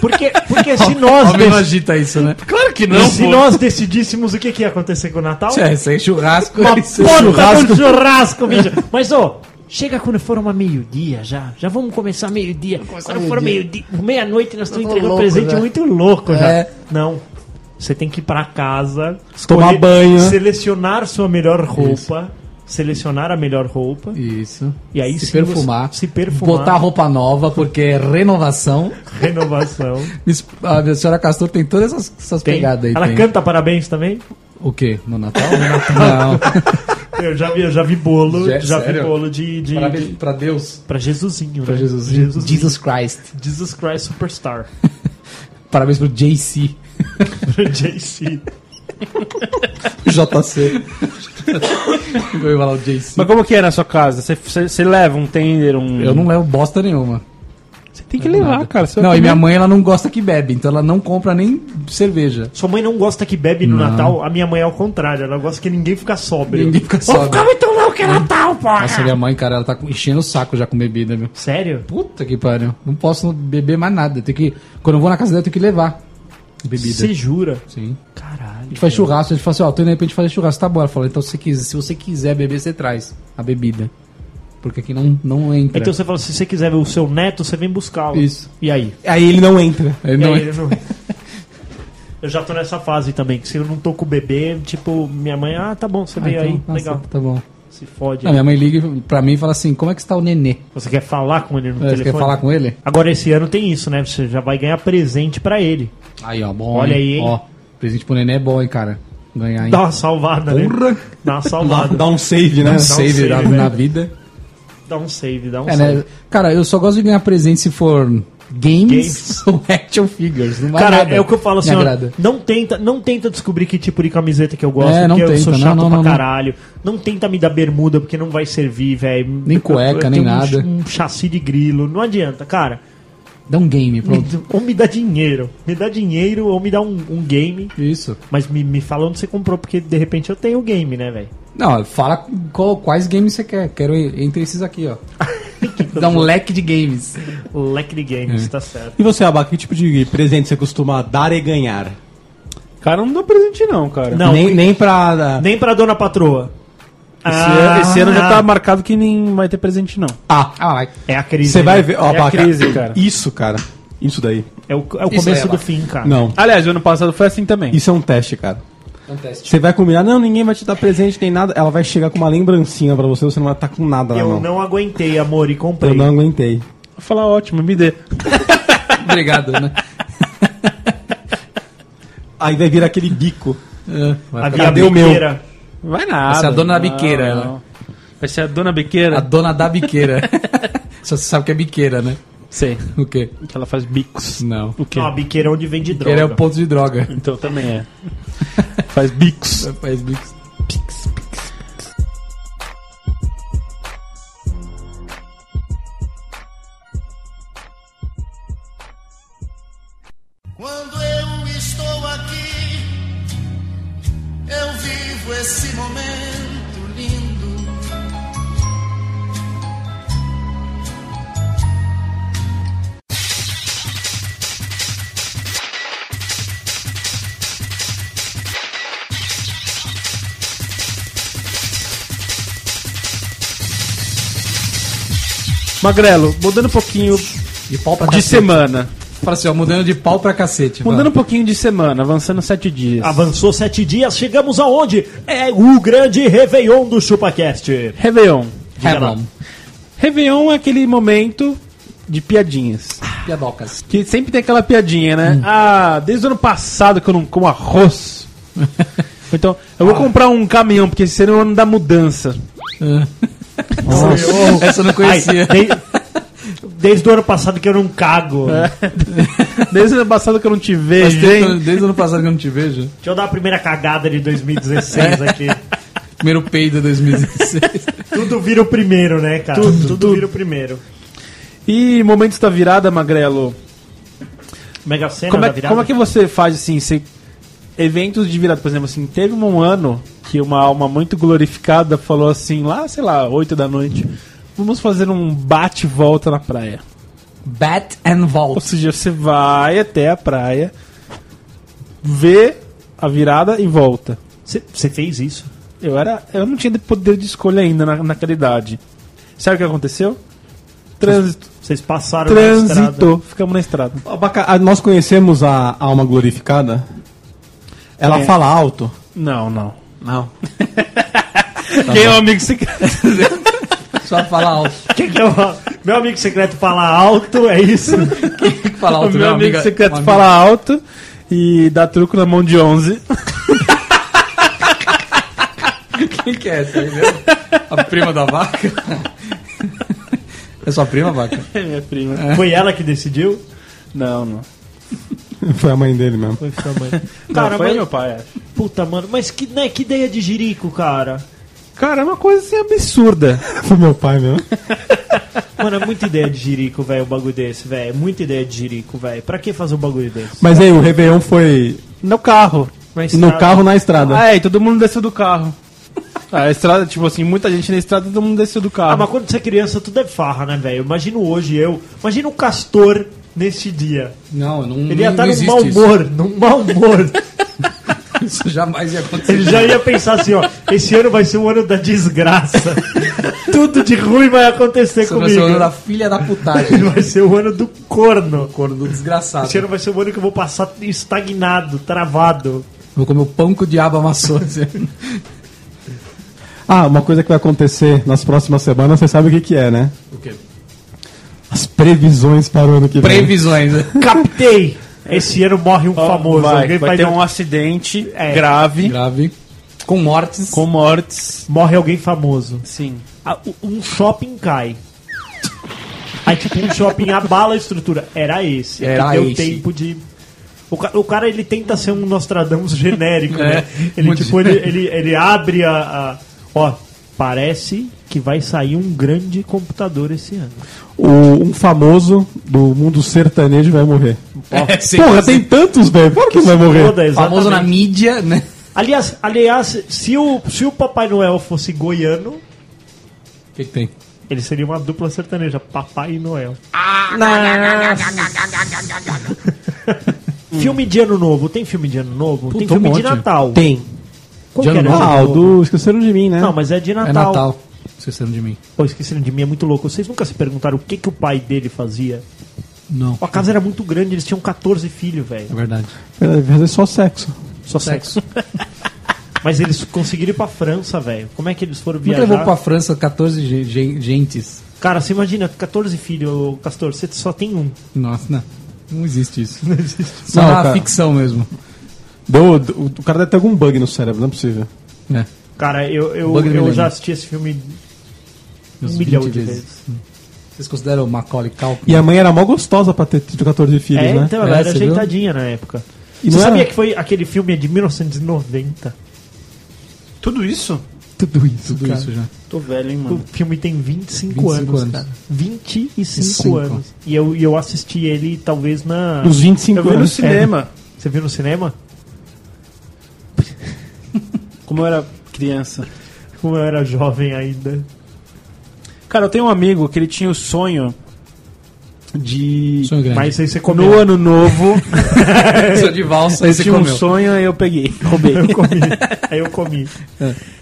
Porque, porque se nós, O homem não agita isso, né? claro que se nós decidíssemos o que, que ia acontecer com o Natal, É, isso aí é churrasco. uma isso é porta churrasco. churrasco, bicho. Mas, ó, chega quando for uma meio-dia já. Já vamos começar meio-dia. Quando for meio-dia, meia-noite, nós estamos entregando um presente já. muito louco já. É. Não. Você tem que ir pra casa, Tomar escolher- banho. selecionar sua melhor roupa, selecionar a melhor roupa Isso. e aí se sim perfumar. se perfumar, Botar roupa nova, porque é renovação. renovação. Isso- A senhora Castor tem todas essas, essas Tem. pegadas aí. Ela tem. canta parabéns também? O quê? No Natal? Não. Eu já vi, eu já vi bolo, Já- já vi bolo de, de, Parabéns de pra Deus. pra Jesusinho, Pra né? Jesus. Jesusinho. Jesus Christ. Jesus Christ Superstar. Parabéns pro JC. JC. JC. Eu ia falar o JC. Mas como que é na sua casa? Você- Você você leva um tender, um... Eu não levo bosta nenhuma. Tem que levar, Nada. cara. Não, e minha mãe ela não gosta que bebe, então ela não compra nem cerveja. Sua mãe não gosta que bebe no Não. Natal? A minha mãe é ao contrário, ela gosta que ninguém fica sóbrio. Ninguém fica sóbrio. ficar muito louco que é Natal, porra! Nossa, minha mãe, cara, ela tá enchendo o saco já com bebida, viu? Sério? Puta que pariu. Não posso beber mais nada. Tem que, quando eu vou na casa dela, eu tenho que levar bebida. Você jura? Sim. A Caralho. gente faz churrasco, a gente fala assim, ó, tô indo aí pra gente fazer churrasco. Tá bom. Ela fala, então se, você quiser, se você quiser beber, você traz a bebida. Porque aqui não, não entra. Então você fala, se você quiser ver o seu neto, você vem buscá-lo. Isso. E aí? Aí ele não entra. Ele não é- eu não- Eu já tô nessa fase também, que se eu não tô com o bebê, tipo, minha mãe, ah, tá bom, você Ah, veio então, aí, nossa, legal. Tá bom. Se fode. Não, minha mãe liga pra mim e fala assim, como é que está o nenê? Você quer falar com ele no É, telefone? Você quer falar com ele? Agora esse ano tem isso, né? Você já vai ganhar presente pra ele. Aí, ó, bom. Olha aí, hein? Ó, presente pro nenê é bom, hein, cara. Ganhar, hein? Dá uma salvada, né? Porra! Dá uma Dá, salvada. dá um save, né? Dá um um save, save, na, velho. na vida. Dá um save, dá um É, save. né? Cara, eu só gosto de ganhar presente se for games, Games. ou action figures. Não Cara, nada. é o que eu falo assim, Me ó, agrada. não tenta, não tenta descobrir que tipo de camiseta que eu gosto, É, não porque eu sou tenta, chato não, não, pra caralho. Não tenta me dar bermuda, porque não vai servir, velho. Nem cueca, Eu nem tenho um- nada. Um, chassi de grilo, não adianta, cara. Dá um game, Me- pronto. ou me dá dinheiro, me dá dinheiro ou me dá um, um game, Isso. mas me, me fala onde você comprou, porque de repente eu tenho o game, né, velho? Não, fala qual- quais games você quer. Quero entre esses aqui, ó. Dá um leque de games. Leque de games, É. tá certo. E você, Abaca, que tipo de presente você costuma dar e ganhar? Cara, não dá presente não, cara. Não, nem, nem pra. Nem pra dona patroa. Esse, Ah, ano, esse ano já tá marcado que nem vai ter presente não. Ah, Ah. É a crise. você né? vai ver. Ó, É a crise, cara. Isso, cara. Isso daí. É o, é o começo é, do fim, cara. Não. Aliás, o ano passado foi assim também. Isso é um teste, cara. Você vai combinar, não, ninguém vai te dar presente, nem nada. Ela vai chegar com uma lembrancinha pra você, você não vai estar com nada na Eu mão. não aguentei, amor, e comprei. Eu não aguentei. Vou falar ótimo, me dê. Obrigado, né? Aí vai vir aquele bico. É, vai A ficar- Cadê o meu? Biqueira. Vai nada. Vai ser a dona da biqueira, não. ela. Vai ser a dona biqueira? A dona da biqueira. Só você sabe que é biqueira, né? Sei. O quê? Que ela faz bicos. Não. O quê? Não, a biqueira é onde vende droga. Biqueira é o ponto de droga. Então também é. faz bicos. Faz bicos. Magrelo, mudando um pouquinho De pau pra de cacete. semana. Fala assim, ó, mudando de pau pra cacete. vai. Mudando um pouquinho de semana, avançando sete dias. Avançou sete dias, chegamos aonde? É o grande Réveillon do ChupaCast. Réveillon. É bom. Réveillon é aquele momento de piadinhas. Piadocas. Que sempre tem aquela piadinha, né? Ah, desde o ano passado que eu não como arroz. então, eu vou comprar um caminhão, porque esse é o ano da mudança. Essa eu não conhecia. Ai, de- Desde o ano passado que eu não cago. Desde o ano passado que eu não te vejo, hein? desde o ano passado que eu não te vejo. Deixa eu dar a primeira cagada de 2016 aqui. Primeiro peido de 2016. Tudo vira o primeiro, né, cara? Tudo, vira o primeiro. E momentos da virada, Magrelo? Mega Sena Como da é, virada. como é que você faz assim? Você, eventos de virada, por exemplo, assim, teve um ano que uma alma muito glorificada falou assim, lá, sei lá, 8 da noite, vamos fazer um bate-volta na praia. Bat and Ou Vault. seja, você vai até a praia, vê a virada e volta. Você fez isso? Eu era, eu não tinha poder de escolha ainda na, naquela idade. Sabe o que aconteceu? Trânsito. Vocês passaram na estrada. Ficamos na estrada. Abaca- Nós conhecemos a alma glorificada? Ela É. fala alto. Não, não. Não. Quem é o amigo secreto? Só falar alto. Quem que é o... Meu amigo secreto fala alto, é isso? Fala o alto, meu né, amigo amiga? secreto fala alto e dá truco na mão de 11. amiga- Quem que é essa aí mesmo? A prima da vaca? É sua prima, vaca? É minha prima. Foi ela que decidiu? Não, não. Foi a mãe dele mesmo. Foi sua mãe. Cara, Cara, foi mas... meu pai, acho. Puta, mano, mas que, né, que ideia de jirico, cara. Cara, é uma coisa assim absurda. Foi meu pai mesmo. Mano, é muita ideia de jirico, velho, um bagulho desse, velho. É muita ideia de jirico, velho. Pra que fazer um bagulho desse? Mas aí, o Réveillon foi No carro. Na no carro na estrada. Ah, é, e todo mundo desceu do carro. Ah, a estrada, tipo assim, muita gente na estrada, todo mundo desceu do carro. Ah, mas quando você é criança, tudo é farra, né, velho? Imagina hoje eu. Imagina o Castor nesse dia. Não, não, Ele ia não, estar não num mau isso. humor, num mau humor. Isso jamais ia acontecer. Ele já ia pensar assim, ó, esse ano vai ser um ano da desgraça. Tudo de ruim vai acontecer Isso vai ser o comigo. ano da filha da putagem. Vai ser o ano do corno. Corno do desgraçado. Esse ano vai ser o ano que eu vou passar estagnado, travado. Vou comer o pão que o diabo amassou. assim. Ah, uma coisa que vai acontecer nas próximas semanas, você sabe o que, que é, né? o quê? As previsões para o ano que vem. Previsões. né? Captei! Esse ano morre um famoso. Vai, Alguém vai faz ter um- um acidente É. grave, Grave. Com mortes. com mortes. Morre alguém famoso. Sim. Ah, Um shopping cai. Aí, tipo, um shopping abala a estrutura. Era esse. é Era deu esse. tempo de. O, ca- o cara, ele tenta ser um Nostradamus genérico, É, né? Ele, tipo, ele, ele, ele abre a, a- Ó, parece que vai sair um grande computador esse ano. O, um famoso do mundo sertanejo vai morrer. É, sim, Porra, sim. tem tantos, velho. Claro que vai morrer. Foda, Famoso na mídia, né? Aliás, aliás se, o, se o Papai Noel fosse goiano, O que, que tem? ele seria uma dupla sertaneja, Papai Noel. filme de ano novo, tem filme de ano novo? tem Puta, um filme de monte. Natal. Tem. Qual De que ano era novo? Ah, o do Esqueceram de Mim, né? Não, mas é de Natal. É Natal. Esquecendo de mim. Pô, esqueceram de mim, é muito louco. Vocês nunca se perguntaram o que, que o pai dele fazia? Não. A casa era muito grande, eles tinham 14 filhos, velho. É verdade. Vai fazer só sexo. Só sexo. Mas eles conseguiram ir pra França, velho. Como é que eles foram Nunca viajar? levou pra França 14 ge- gen- gentes. Cara, você imagina, 14 filhos, Castor, você só tem um. Nossa, não. Não existe isso. Não existe. Só Não, na cara. ficção mesmo. Deu, o, o cara deve ter algum bug no cérebro, não é possível. É. Cara, eu, eu, Bug eu milênio. já assisti esse filme um milhão 20 de vezes. Vocês consideram o Macaulay Culkin? E a mãe era mó gostosa pra ter tido 14 filhos, É, né? então ela É, era você viu? ajeitadinha na época. E Você não sabia era- que foi aquele filme é de 1990? Tudo isso? Tudo isso, Tudo cara. isso já. Tô velho, hein, O mano. filme tem 25, 25 anos, anos. cara. 25 Cinco. anos. E eu, e eu assisti ele talvez na. Dos 25 Eu vi no anos. cinema. Você viu no cinema? Como eu era criança. Como eu era jovem ainda. Cara, eu tenho um amigo que ele tinha o sonho de. Sonho grande. Mas aí você No comeu. ano novo, Sou de valsa, aí ele você tinha um comeu. sonho e eu peguei, roubei. Eu comi. Aí eu comi.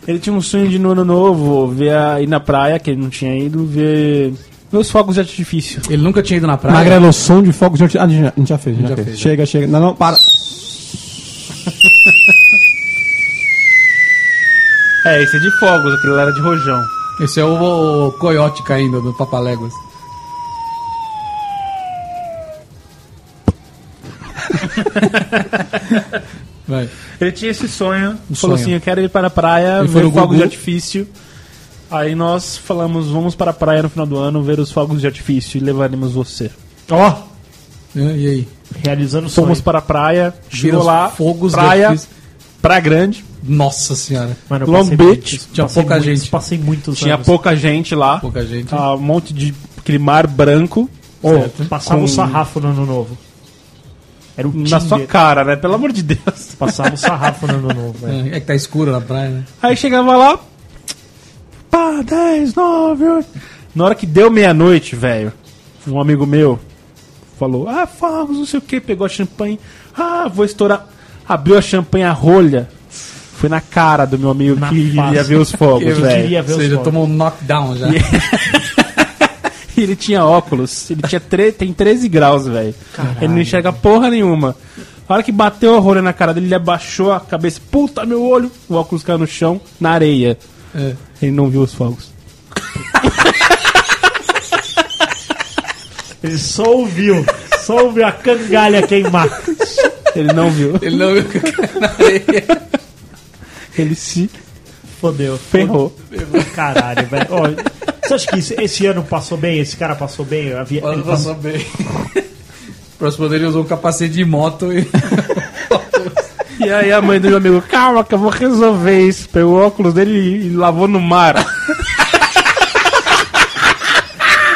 Ele tinha um sonho de no ano novo ver a, ir na praia, que ele não tinha ido, ver meus fogos de artifício. Ele nunca tinha ido na praia. Magrelo, som de fogos de artifício. Ah, a gente já- a gente já fez, a gente já, Já fez. fez, já. Chega, chega. Não, não, para. É, esse é de fogos, aquele lá era de rojão. Esse é o, o coiote caindo do Papaléguas. Vai. Ele tinha esse sonho, Um falou sonho. assim: Eu quero ir para a praia, Ele ver fogos Gugu. de artifício. Aí nós falamos: Vamos para a praia no final do ano ver os fogos de artifício e levaremos você. Ó, É, E aí? realizando o sonho. Fomos para a praia, chegou lá, fogos de praia, praia grande, Nossa senhora. Mano, Long Beach. muitos- Tinha pouca muitos- gente. Passei muitos tinha anos. pouca gente lá, Pouca gente. ah, um monte de aquele mar branco Certo. passava Com- o sarrafo no ano novo. Era o na Tinder. sua cara, né? Pelo amor de Deus. Passava o sarrafo no ano novo, velho. É, é que tá escuro na praia, né? Aí chegava lá, pá, 10, 9, 8. Na hora que deu meia-noite, velho, um amigo meu falou: Ah, fogos, não sei o que, pegou a champanhe, ah, vou estourar. Abriu a champanhe a rolha. Foi na cara do meu amigo Na que face. iria ver os fogos, Eu velho. queria Ou ver os seja, fogos. tomou um knockdown já. E ele tinha óculos, ele tinha tre tem 13 graus, velho. Ele não enxerga porra nenhuma. A hora que bateu a rolha na cara dele, ele abaixou a cabeça, puta meu olho, o óculos caiu no chão, na areia. É. Ele não viu os fogos. Ele só ouviu. Só ouviu a cangalha queimar. Ele não viu. Ele não viu na areia. Ele se Fodeu. ferrou. Caralho, velho. Ó, você acha que esse, esse ano passou bem? Esse cara passou bem? Havia- ele Passou bem. Próximo dele usou um capacete de moto e. E aí a mãe do meu amigo, calma que eu vou resolver isso. Pegou o óculos dele e, e lavou no mar.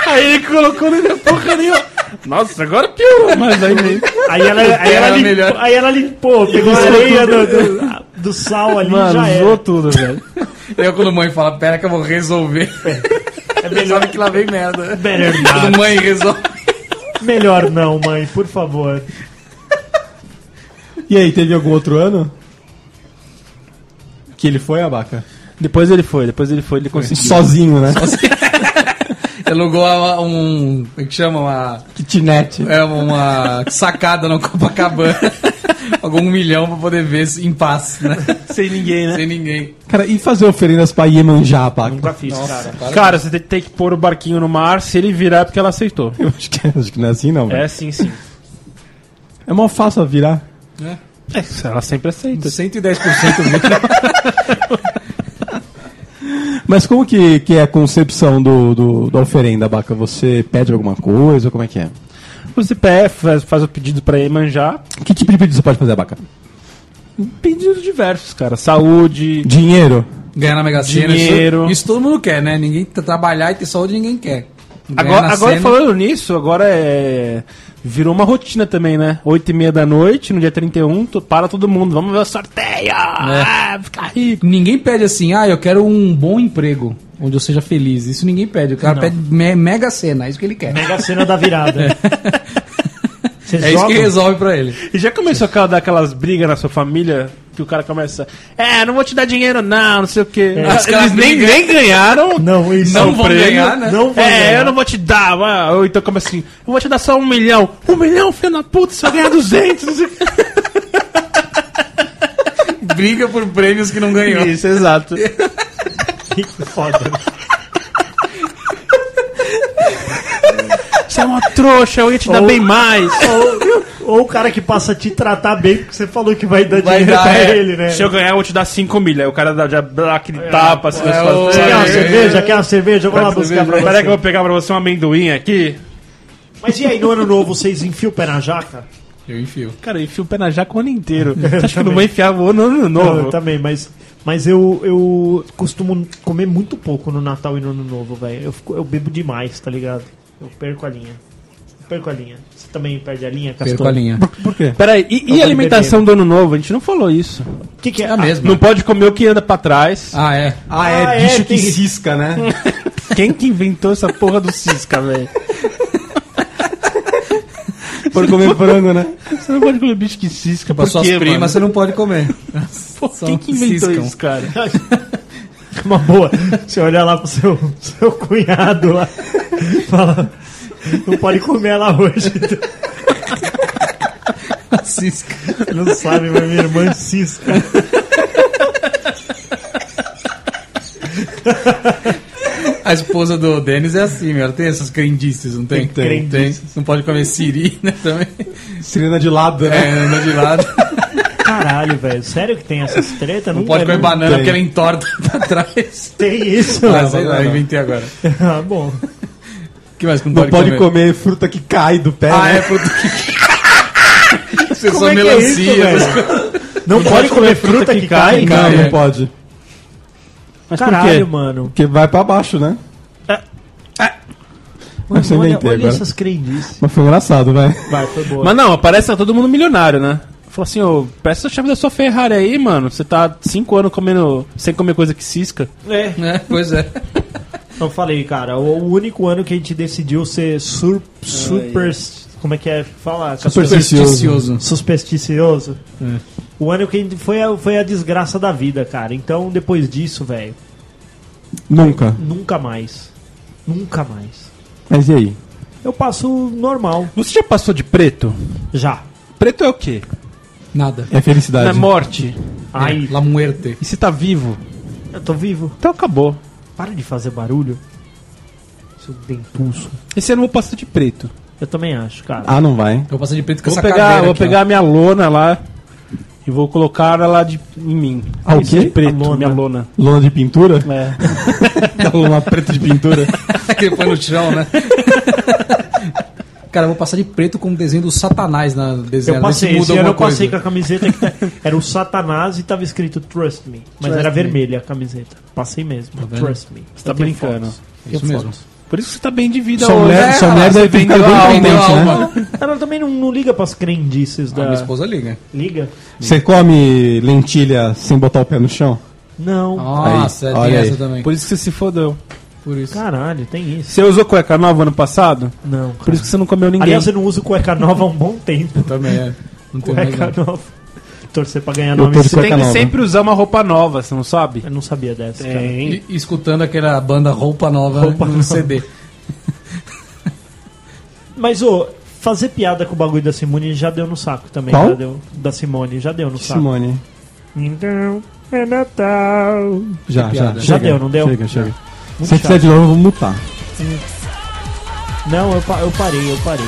aí ele colocou no meu porra nenhuma. Nossa, agora piorou. Mas aí. Aí ela, aí, ela Era limpou, melhor. aí ela limpou, pegou a areia do, do, do sal ali Mano, já era. tudo, velho. Eu quando mãe fala, pera que eu vou resolver. É melhor, Sabe que lá vem merda. better Quando not. mãe resolve. melhor não, mãe, por favor. E aí, teve algum outro ano? Que ele foi, Abaca? Depois ele foi, depois ele foi, ele conseguiu. Sozinho, né? Alugou uma- um. Como é que chama? Uma. Kitnet. É uma sacada no Copacabana. Pagou um milhão pra poder ver em paz, né? Sem ninguém, né? Sem ninguém. Cara, e fazer oferendas pra Iemanjá, Abaca? Nunca fiz, cara. Cara, você tem- que pôr o barquinho no mar, se ele virar é porque ela aceitou. Eu acho que, acho que não é assim, não, velho. É sim, sim. É mó fácil virar. É, ela sempre aceita. 110% mesmo. Mas como que, que é a concepção do, do, da oferenda, Abaca? Você pede alguma coisa? Como é que é? Você pé, faz, faz o pedido pra Iemanjá. Que tipo de pedido você pode fazer, Abaca? Pedidos diversos, cara. Saúde, Dinheiro? Ganhar na Mega Sena. Dinheiro. Isso, isso todo mundo quer, né? Ninguém tra- trabalhar e ter saúde ninguém quer. Ganhar Agora, agora falando nisso, agora é. Virou uma rotina também, né? 8 e meia da noite, no dia 31, tu, para todo mundo, vamos ver o sorteio! Ah, ficar rico! Ninguém pede assim, ah, eu quero um bom emprego, onde eu seja feliz. Isso ninguém pede. O cara pede me- Mega Sena, é isso que ele quer. Mega cena da virada. Vocês É isso que resolve pra ele. E já começou a dar aquelas brigas na sua família? Que o cara começa. É, não vou te dar dinheiro, não, não sei o quê. Os Eles caras nem, nem ganharam. Não, isso Não é vão prêmio. ganhar, né? Não vão É, ganhar. eu não vou te dar. ah, Ou então começa assim, eu vou te dar só um milhão. Um milhão, filho da puta, você vai ganhar 200. não sei o quê. Briga por prêmios que não ganhou. Isso, exato. Que foda. Você é uma trouxa, eu ia te dar Ou- bem mais. Ou, ou o cara que passa a te tratar bem porque você falou que vai dar Vai dinheiro dar, pra é. ele, né? Se eu ganhar, eu vou te dar 5 mil. Aí o cara dá, já dá aquele tapa assim nas é suas Você quer uma É, cerveja? é, Quer uma cerveja? Eu vou lá buscar pra Peraí você. que eu vou pegar pra você um amendoim aqui. Mas e aí, no ano novo, vocês enfiam o pé na jaca? Eu enfio. Cara, eu enfio o pé na jaca o ano inteiro. Você acha que eu não vou enfiar o ano, ano novo? Eu também, mas, Mas eu, eu costumo comer muito pouco no Natal e no Ano Novo, velho. Eu, fico- eu bebo demais, tá ligado? Eu perco a linha. Eu perco a linha. Você também perde a linha, Castor? Perco a linha. Por quê? Peraí, e, e a alimentação do ano novo? A gente não falou isso. O que, que é? É a mesma. Não pode comer o que anda pra trás. Ah, é. Ah, é Ah, é, bicho que tem- cisca, né? Quem que inventou essa porra do cisca, velho? Por comer frango, né? Você não pode comer bicho que cisca. Pra Por suas quê, primas mano? você não pode comer. Pô, Quem que inventou ciscam. isso, cara? Uma boa. Você olha lá pro seu, seu cunhado lá. Fala. Não pode comer ela hoje. Cisca. Você não sabe, mas minha irmã cisca. A esposa do Denis é assim, meu. Ela tem essas crendices, não tem? Tem crendices. Não pode comer siri, né? Também. Sirena de lado, né? É, anda de lado. Caralho, velho. Sério que tem essas tretas? Não pode comer banana tem. porque ela entorta pra trás. Tem isso. Ah, sei lá, não. inventei agora. Ah, bom. O que mais que não, Não pode comer fruta que cai do pé, Ah, né? é, fruta que... Você Como só é que é isso, melancia. coisas. Não pode comer fruta que cai? Não, cai, não é. pode. Mas por quê? Caralho, mano. Porque vai pra baixo, né? Mano, Mas eu olha, inventei olha agora. essas crendices. Mas foi engraçado, vai. Vai, foi boa. Mas não, parece que tá todo mundo milionário, né? Falou assim, ô, presta a chave da sua Ferrari aí, mano. Você tá cinco anos comendo, sem comer coisa que cisca. É, É, pois é. eu falei, cara, o, único ano que a gente decidiu ser sur, super... Como é que é? Fala, Castor. Supersticioso. Supersticioso. É. O ano que a gente foi a, foi a desgraça da vida, cara. Então, depois disso, velho, Nunca. nunca mais. Nunca mais. Mas e aí? Eu passo normal. Você já passou de preto? Já. Preto é o quê? Nada. É felicidade. Não é morte. Ai, La muerte. E se tá vivo? eu tô vivo. Então acabou. Para de fazer barulho. Seu dentuço. Esse ano eu vou passar de preto. Eu também acho, cara. Ah, não vai. Eu vou passar de preto com Vou essa pegar, vou aqui, ó. pegar a minha lona lá e vou colocar ela de, em mim. Ah, o quê? de preto, lona. minha lona. Lona de pintura? É. Lona preta de pintura. que põe no chão, né? Cara, eu vou passar de preto com o desenho do Satanás na desenho. Eu passei, esse ano eu passei com a camiseta que tá- era o Satanás e tava escrito Trust Me. Mas Trust era me. vermelha a camiseta. Passei mesmo. vendo? Trust Me. Você tá brincando. fotos. Isso mesmo. fotos. Por isso que você tá bem de vida Sua hoje. mulher, sua mulher deve ter ficado a- bem a contente, né? alma. Ela também não, não liga pras crendices A da. minha esposa liga. Liga? Você come lentilha sem botar o pé no chão? Não. Nossa, Aí, tem olha essa também. Por isso que você se fodeu. Por isso. Caralho, tem isso. Você usou cueca nova ano passado? Não. Por isso que você não comeu ninguém. Aliás, eu não uso cueca nova há um bom tempo. Também é. Não tem mais Cueca não. nova. Torcer pra ganhar nome. você tem que nova. sempre usar uma roupa nova, você não sabe? Eu não sabia dessa. cara. E, escutando aquela banda Roupa Nova Roupa no Nova. CD. Mas, ô, fazer piada com o bagulho da Simone já deu no saco também. Qual? Já deu, da Simone, já deu no saco. Simone. Então, é Natal. Já, já. Já Chega, deu, não deu? Chega, chega. Muito Se chato. fizer de novo, eu vou mutar. Não, eu, pa- eu parei, eu parei.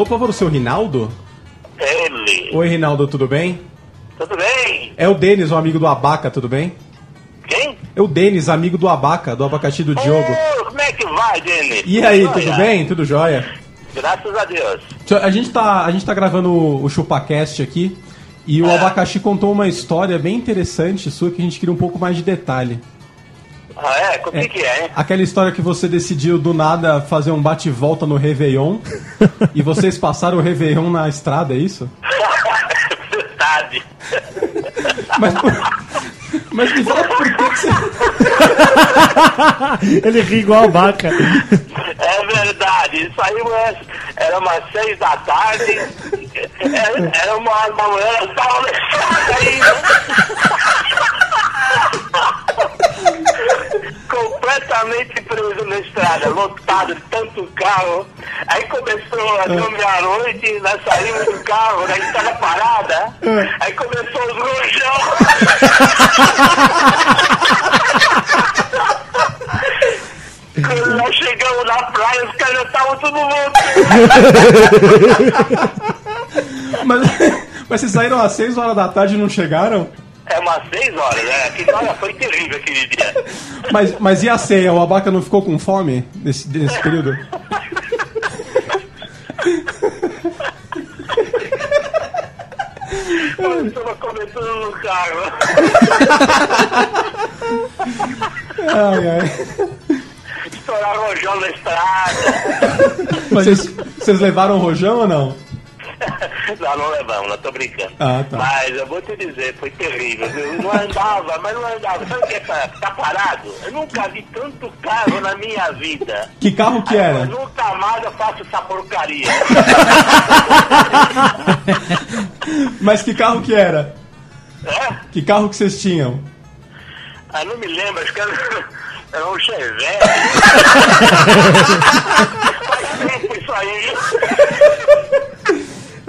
Alô? Por favor, o seu Rinaldo? Ele. Oi, Rinaldo, tudo bem? Tudo bem? É o Denis, o amigo do Abaca, tudo bem? Quem? É o Denis, amigo do Abaca, do abacaxi do Diogo. Como é que vai, Denis? E aí, Olha, tudo bem? Tudo jóia? Graças a Deus. A gente tá, a gente tá gravando o, o ChupaCast aqui e o Abacaxi contou uma história bem interessante sua que a gente queria um pouco mais de detalhe. Ah, é? O que, que é, hein? Aquela história que você decidiu do nada fazer um bate-volta no Réveillon e vocês passaram o Réveillon na estrada, é isso? Verdade. Mas, mas me fala por que, que você. Ele ri igual a vaca. É verdade. Saímos, era umas seis da tarde. Era, era uma hora da manhã, eu tava na estrada ainda. completamente preso na estrada, lotado de tanto carro. Aí começou a é. dormir à noite, nós saímos do carro, né, na estrada parada, é. aí começou os rojão. Quando nós chegamos na praia, os caras já estavam tudo mundo. mas, mas vocês saíram às seis horas da tarde e não chegaram? É umas seis horas, né? Aquele, olha, foi terrível aquele dia. Mas, mas e a ceia? O abaca não ficou com fome nesse, nesse período? Eu estava começando no carro. Ai, ai. Estourar rojão na estrada. Mas vocês, vocês levaram rojão ou não? Não, não levamos, não tô brincando. Ah, tá. Mas eu vou te dizer, foi terrível. Eu não andava, mas não andava. Sabe o que é ficar parado? Eu nunca vi tanto carro na minha vida. Que carro que Eu era? nunca mais eu faço essa porcaria. Mas que carro que era? É? Que carro que vocês tinham? Ah, não me lembro, acho que era, era um Chevette. Faz tempo isso aí.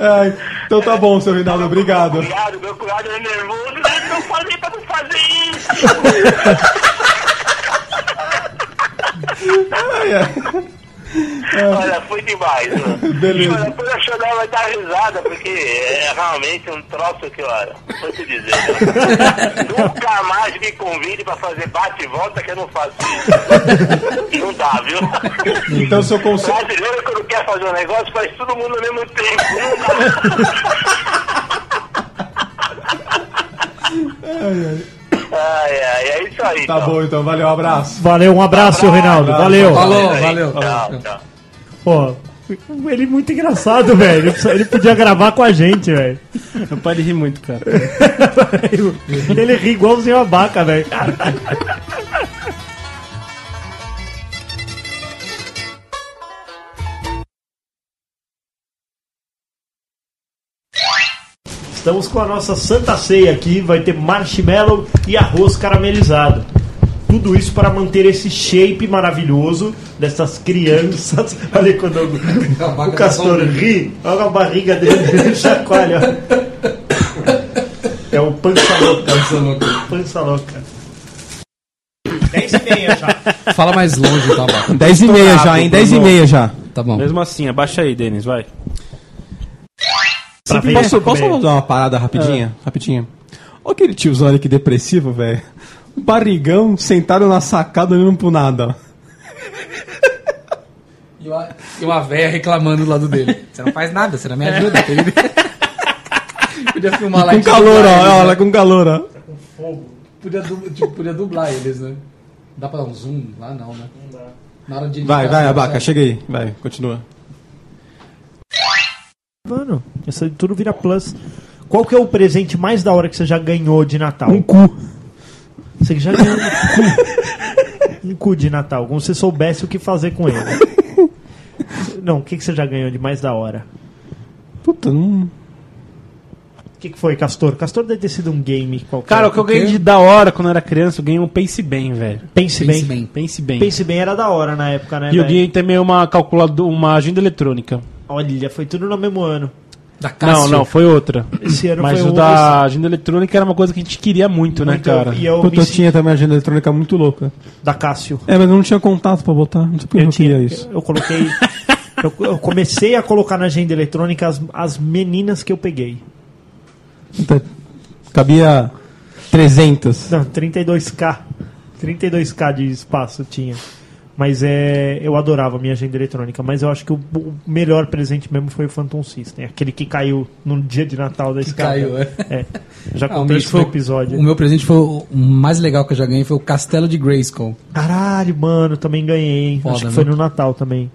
Ai, então tá bom, seu Reinaldo, obrigado. Obrigado, meu cunhado é nervoso. Eu falei pra não fazer isso. Ai, ai. Olha, foi demais. mano. Beleza. Olha, Depois a Chanel vai dar risada, porque é realmente um troço que, olha, vou te dizer. né? Nunca mais me convide pra fazer bate e volta que eu não faço isso. Não dá, viu? Então, seu conselho. Brasileiro, quando quer fazer um negócio, faz todo mundo ao mesmo tempo. Não dá. Ai, ai, é isso aí. Tá então. bom, então, valeu, um abraço. Valeu, um abraço, seu Reinaldo. Valeu. Falou, valeu. Tchau, tchau. Pô, ele é muito engraçado, velho. Ele podia gravar com a gente, velho. Meu pai ele ri muito, cara. Ele ri igualzinho a vaca, velho. Estamos com a nossa Santa Ceia aqui. Vai ter marshmallow e arroz caramelizado. Tudo isso para manter esse shape maravilhoso dessas crianças. Olha quando o, o castor ri, olha a barriga dele, chacoalha. É o pança louca. Pança louca. 10 e meia já. Fala mais longe, tá, Baca? 10 e meia já, hein? 10 e meia já. Tá bom. Mesmo assim, abaixa aí, Denis, vai. Pra ver- Posso, posso dar uma parada rapidinha? Rapidinha. Olha aquele tiozão ali que depressivo, velho. Um Barrigão sentado na sacada olhando pro nada, ó. E uma, e uma véia reclamando do lado dele. Você não faz nada, você não me ajuda. querido. Podia filmar lá Com calor, ó. eles, Olha né? com calor, ó. Podia, du- tipo, podia dublar eles, né? Dá pra dar um zoom? Lá não, né? Não dá. Na hora de Vai, vai, Abaca, chega aí. Vai, continua. Mano, isso aí tudo vira plus. Qual que é o presente mais da hora que você já ganhou de Natal? Um cu. Você já ganhou um cu. Um cu de Natal, como se você soubesse o que fazer com ele. Não, o que, que você já ganhou de mais da hora? Puta, não. O que, que foi, Castor? Castor deve ter sido um game qualquer. Cara, o que eu ganhei de da hora quando eu era criança, eu ganhei um Pense Bem, velho. Pense, Pense bem. bem. Pense Bem. Pense bem era da hora na época, né? E eu ganhei também uma calculadora, uma agenda eletrônica. Olha, foi tudo no mesmo ano. Da Cássio. Não, não, foi outra. Esse ano Mas foi o um da agenda eletrônica era uma coisa que a gente queria muito, né, Muito, cara? E eu Puta, eu tinha também agenda eletrônica muito louca. da Cássio. É, mas eu não tinha contato pra botar. Não sei por que eu, Eu, tinha, queria isso. eu coloquei. eu, eu comecei a colocar na agenda eletrônica as, as meninas que eu peguei. Puta, Cabia 300. Não, 32k. 32k de espaço tinha. Mas é, eu adorava a minha agenda eletrônica. Mas eu acho que o, o melhor presente mesmo foi o Phantom System. Aquele que caiu no dia de Natal da escada. caiu, é. É. Já Ah, o contei meu isso foi episódio. O meu presente foi o mais legal que eu já ganhei foi o Castelo de Grayskull. Caralho, mano, também ganhei. hein? Foda, acho que né? foi no Natal também.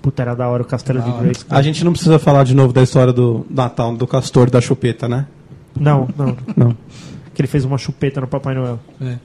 Puta, era da hora o Castelo Da de hora. Grace. A gente não precisa falar de novo da história do Natal, do castor da chupeta, né? Não, não. Não. Que ele fez uma chupeta no Papai Noel. É.